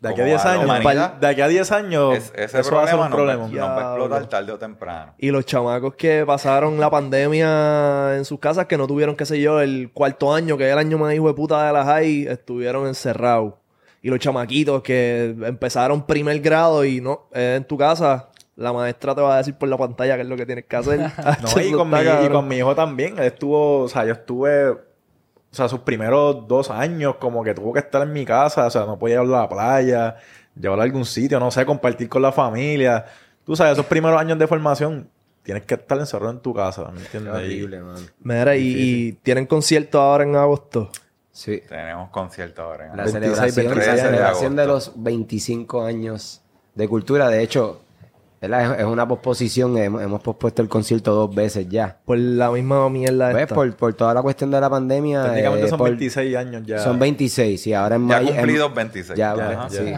De aquí a como 10 la años, de aquí a 10 años, Es- ese eso va a ser problema un nos, problema. Va, nos va a explotar tarde o temprano. Y los chamacos que pasaron la pandemia en sus casas, que no tuvieron, qué sé yo, el cuarto año, que es el año más hijo de puta de la high, estuvieron encerrados. Y los chamaquitos que empezaron primer grado y no, eh, en tu casa, la maestra te va a decir por la pantalla qué es lo que tienes que hacer. [LAUGHS] [LAUGHS] No, y con, mi, y con mi hijo también. Él estuvo, o sea, yo estuve, o sea, sus primeros dos años, como que tuvo que estar en mi casa, o sea, no podía ir a la playa, llevarlo a algún sitio, no sé, compartir con la familia. Tú sabes, esos primeros años de formación, tienes que estar encerrado en tu casa, ¿me entiendes? Qué Y- horrible, man. Mira, y, y tienen concierto ahora en agosto. Sí. Tenemos concierto ahora. en La 26, celebración, la 26 de celebración de, agosto. los 25 años de cultura. De hecho, ¿verdad? Es, es una posposición. Hemos, hemos pospuesto el concierto dos veces ya. Por la misma mierda ¿Ves? esta. Por, por toda la cuestión de la pandemia. Técnicamente eh, son por- 26 años ya. Son 26, y ahora en Ya mayo. en- cumplidos 26. Ya, Ya, bueno, ya. sí.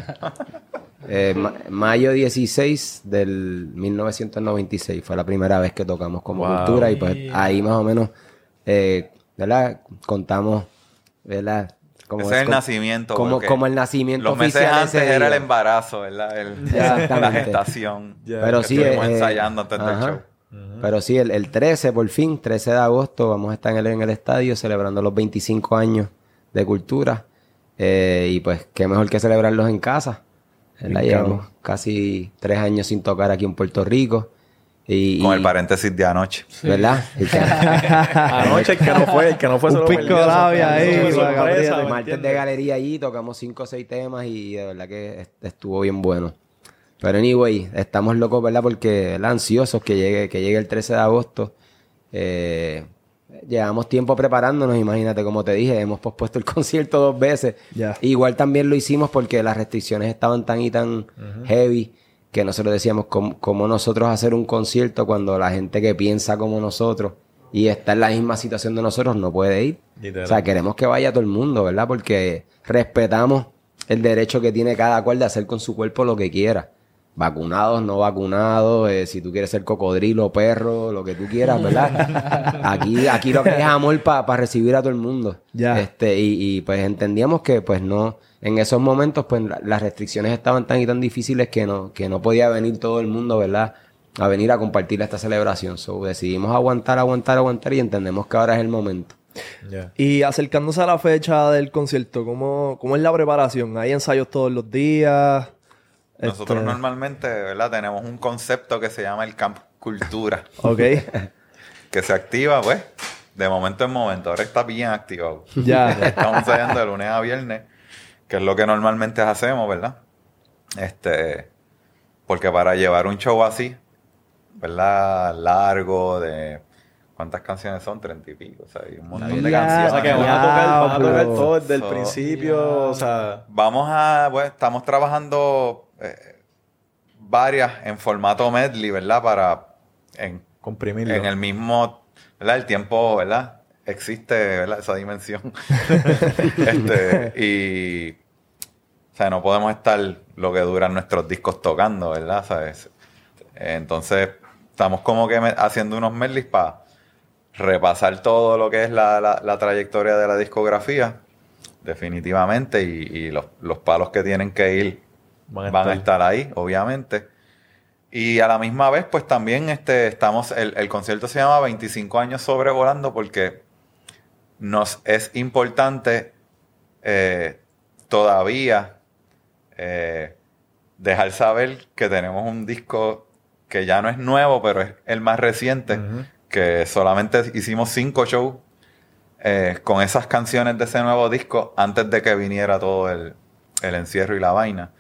Eh, ma- mayo 16 del 1996 fue la primera vez que tocamos como Wow. cultura y pues ahí más o menos, eh, ¿verdad? Contamos, ¿verdad? Como, Ese es el como- nacimiento. Como, como el nacimiento Los meses oficial antes era el embarazo, ¿verdad? El- la gestación. Ya. Pero sí, estuvimos eh, ensayando antes del show. Pero sí, el, el 13, por fin, 13 de agosto, vamos a estar en el, en el estadio celebrando los 25 años de cultura. Eh, y pues, qué mejor que celebrarlos en casa. Llevamos casi tres años sin tocar aquí en Puerto Rico. Y, Con y- el paréntesis de anoche. ¿Verdad? [LAUGHS] Anoche el que no fue, el que no fue Un pico de labia ahí, sorpresa, Gabriel. ¿me martes de galería allí, tocamos cinco o seis temas y de verdad que est- estuvo bien bueno. Pero anyway, estamos locos, ¿verdad? Porque ¿verdad? ansiosos que llegue, que llegue el 13 de agosto. Eh, llevamos tiempo preparándonos, imagínate, como te dije, hemos pospuesto el [LAUGHS] concierto dos veces. Ya. Igual también lo hicimos porque las restricciones estaban tan y tan heavy que nosotros decíamos, ¿cómo, cómo nosotros hacer un concierto cuando la gente que piensa como nosotros y está en la misma situación de nosotros no puede ir? O sea, queremos que vaya todo el mundo, ¿verdad? Porque respetamos el derecho que tiene cada cual de hacer con su cuerpo lo que quiera. Vacunados, no vacunados, eh, si tú quieres ser cocodrilo, perro, lo que tú quieras, ¿verdad? [LAUGHS] aquí, aquí lo que es amor para recibir a todo el mundo. Ya. Este, y, y, pues entendíamos que pues no, en esos momentos pues la- las restricciones estaban tan y tan difíciles que no, que no podía venir todo el mundo, ¿verdad? A venir a compartir esta celebración. So, decidimos aguantar, aguantar, aguantar y entendemos que ahora es el momento. Ya. Y acercándose a la fecha del concierto, ¿cómo, cómo es la preparación? ¿Hay ensayos todos los días? Nosotros Este, normalmente, ¿verdad? Tenemos un concepto que se llama el Camp Cultura, Ok, [LAUGHS] que se activa, pues, de momento en momento. Ahora está bien activado. [LAUGHS] ya. Estamos ensayando de lunes a viernes, que es lo que normalmente hacemos, ¿verdad? Este, porque para llevar un show así, ¿verdad? Largo, de ¿cuántas canciones son? Treinta y pico, o sea, hay un montón de Ya, O canciones. sea, que van a tocar, van a tocar todo desde el So- principio, o sea... Vamos a, bueno, estamos trabajando eh, varias en formato medley, ¿verdad? Para en, Comprimirlo. en el mismo, ¿verdad? El tiempo, ¿verdad? Existe, ¿verdad? Esa dimensión. [LAUGHS] este, y, o sea, no podemos estar lo que duran nuestros discos tocando, ¿verdad? ¿Sabes? Entonces, estamos como que haciendo unos medleys para repasar todo lo que es la, la- la trayectoria de la discografía, definitivamente, y, y los, los palos que tienen que ir Van a van a estar. ahí, obviamente. Y a la misma vez, pues también este, estamos, el, el concierto se llama 25 años sobrevolando porque nos es importante eh, todavía eh, dejar saber que tenemos un disco que ya no es nuevo, pero es el más reciente, que solamente hicimos cinco shows eh, con esas canciones de ese nuevo disco antes de que viniera todo el, el encierro y la vaina.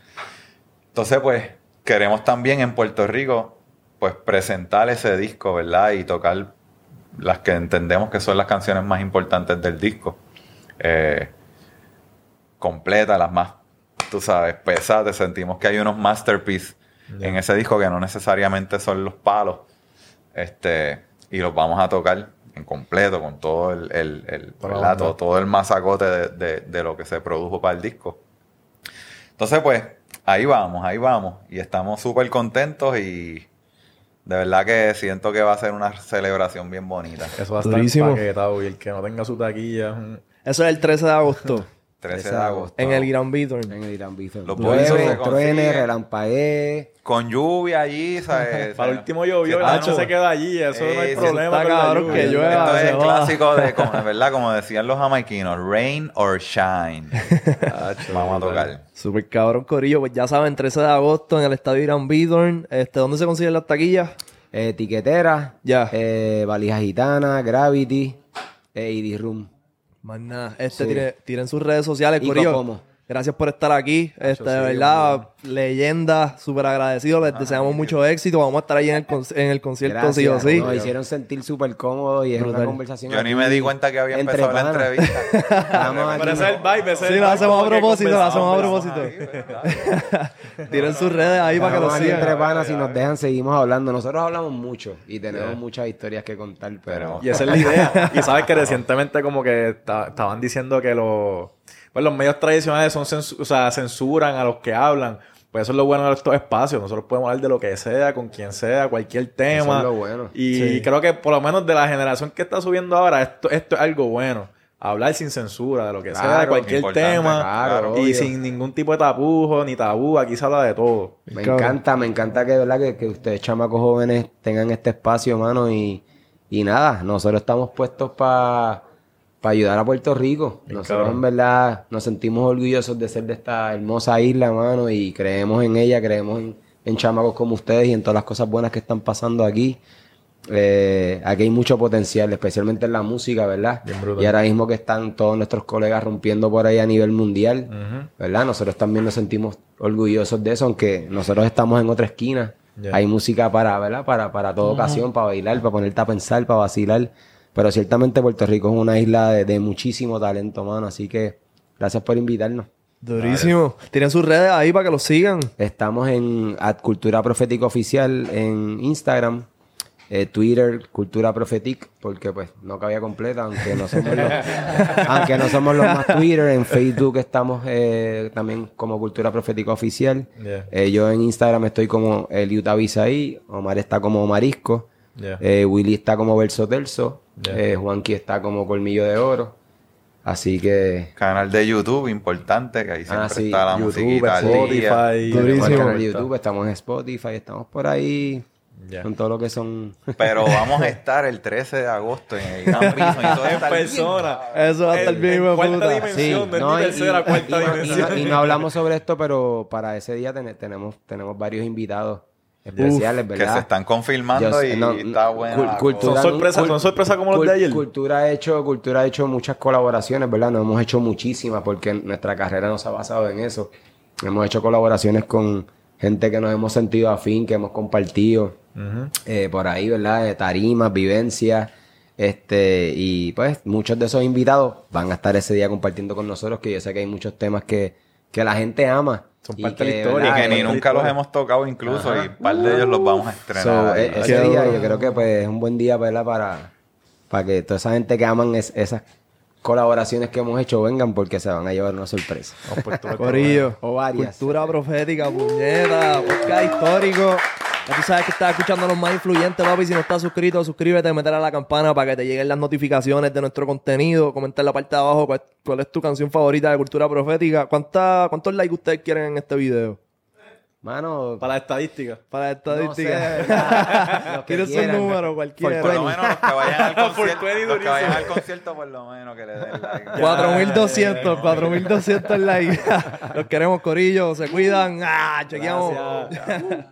Entonces, pues, queremos también en Puerto Rico, pues, presentar ese disco, ¿verdad? Y tocar las que entendemos que son las canciones más importantes del disco. Eh, completas, las más, tú sabes, pesadas. Sentimos que hay unos masterpieces en ese disco que no necesariamente son los palos. Este, y los vamos a tocar en completo, con todo el, el, el- todo, todo el masacote de, de- de lo que se produjo para el disco. Entonces, pues, ahí vamos, ahí vamos. Y estamos súper contentos y de verdad que siento que va a ser una celebración bien bonita. Eso va a estar Durísimo. empaquetado y el que no tenga su taquilla. Eso es el 13 de agosto 13 de agosto. en el Gran Beaton. En el Irán Bithorn. Los Llueve, truene, relampagué. Con lluvia allí, ¿sabes? [LAUGHS] Para el último llovió, noche no. se queda allí, eso no hay Eh, problema está con la lluvia. que llueva. Esto es el clásico de, [LAUGHS] como, ¿verdad? Como decían los jamaiquinos, rain or shine. [LAUGHS] Vamos a tocar. Super cabrón, Corillo. Pues ya saben, 13 de agosto en el estadio Irán Beaton. Este, ¿Dónde se consiguen las taquillas? Eh, Etiquetera. Ya. Eh, Valija Gitana, Gravity. E ID Room. Más nada. Este, Sí. tire- tiren sus redes sociales, Corillo. Gracias por estar aquí. Este, de verdad, leyenda, súper agradecido. Les deseamos mucho éxito. Vamos a estar ahí en el, con- en el concierto, sí o sí. Nos hicieron sentir súper cómodos y es una conversación. Yo ni me di cuenta que había entre empezado la entrevista. [LAUGHS] Estamos aquí. Pero ese es el vibe, ese es Sí, lo hacemos a propósito, lo hacemos a propósito. [LAUGHS] Tiren sus redes ahí para que lo Estamos aquí entre sigan. panas, si nos dejan, seguimos hablando. Nosotros hablamos mucho y tenemos muchas historias que contar, pero... Y esa es la idea. [LAUGHS] Y sabes que recientemente como que ta- estaban diciendo que los, pues los medios tradicionales son censu- o sea, censuran a los que hablan. Pues eso es lo bueno de estos espacios. Nosotros podemos hablar de lo que sea, con quien sea, cualquier tema. Eso es lo bueno. Y Sí. creo que por lo menos de la generación que está subiendo ahora, esto, esto es algo bueno. Hablar sin censura, de lo que sea, de cualquier importante, tema. claro, y obvio. sin ningún tipo de tapujo ni tabú. Aquí se habla de todo. Me encanta, me encanta que, ¿verdad? que, que ustedes, chamacos jóvenes, tengan este espacio, mano. Y, y nada, nosotros estamos puestos para ayudar a Puerto Rico. Nosotros, cabrón. en verdad, nos sentimos orgullosos de ser de esta hermosa isla, mano. Y creemos en ella, creemos en, en chamacos como ustedes y en todas las cosas buenas que están pasando aquí. Eh, aquí hay mucho potencial, especialmente en la música, ¿verdad? Y ahora mismo que están todos nuestros colegas rompiendo por ahí a nivel mundial. ¿verdad? Nosotros también nos sentimos orgullosos de eso, aunque nosotros estamos en otra esquina. Hay música para, ¿verdad? Para, para toda ocasión, para bailar, para ponerte a pensar, para vacilar. Pero ciertamente Puerto Rico es una isla de, de muchísimo talento, mano. Así que gracias por invitarnos. Durísimo. Tienen sus redes ahí para que los sigan. Estamos en Cultura Profética Oficial en Instagram, eh, Twitter, Cultura Profetic, porque pues no cabía completa, aunque no somos los, [LAUGHS] aunque no somos los más Twitter. En Facebook estamos eh, también como Cultura Profética Oficial. Yeah. Eh, yo en Instagram estoy como Eliud Avisaí, Omar está como Marisco, Yeah. Willy está como Verso Terzo, Yeah. eh, Juanqui está como Colmillo de Oro. Así que Canal de YouTube, importante, que ahí siempre Ah, sí, está la YouTube, musiquita. Spotify. Durísimo. canal de YouTube, estamos en Spotify, estamos por ahí con todo lo que son... Pero [LAUGHS] vamos a estar el 13 de agosto en el Gran Prix y todo en bien persona. Eso va a estar En- bien, en de cuarta dimensión, no y- tercera, y- cuarta y no- y dimensión. no- y no hablamos sobre esto, pero para ese día ten- tenemos, tenemos varios invitados especiales, Que ¿verdad? se están confirmando Yo y está la cultura- Son sorpresas, son sorpresas como los de ayer. Cultura ha hecho, Cultura ha hecho muchas colaboraciones, ¿verdad? No hemos hecho muchísimas porque nuestra carrera no se ha basado en eso. Hemos hecho colaboraciones con gente que nos hemos sentido afín, que hemos compartido eh, por ahí, ¿verdad? De tarimas, vivencias. Este, y pues muchos de esos invitados van a estar ese día compartiendo con nosotros, que yo sé que hay muchos temas que, que la gente ama. Son y parte de la que, historia, Y que ni nunca los hemos tocado incluso y un par de ellos los vamos a estrenar. So, ahí. e- ese Qué día duro. yo creo que pues es un buen día ¿verdad? para para que toda esa gente que aman es- esas colaboraciones que hemos hecho vengan porque se van a llevar una sorpresa. [LAUGHS] Corillo. O varias. Cultura profética, puñeta, podcast histórico. Ya tú sabes que estás escuchando a los más influyentes, papi. Si no estás suscrito, suscríbete, meter a la campana para que te lleguen las notificaciones de nuestro contenido. Comenta en la parte de abajo cuál, cuál es tu canción favorita de cultura profética. ¿Cuánta, ¿Cuántos likes ustedes quieren en este video? Mano, Para la estadística. Para no sé, estadística. [LAUGHS] que Tienes un número, cualquiera. Por lo menos los que vayan al [LAUGHS] concierto, los que vayan al concierto, por lo menos que le den like. 4200, 4200 likes. [LAUGHS] Los queremos, Corillo. Se cuidan. Ah, chequeamos. Gracias.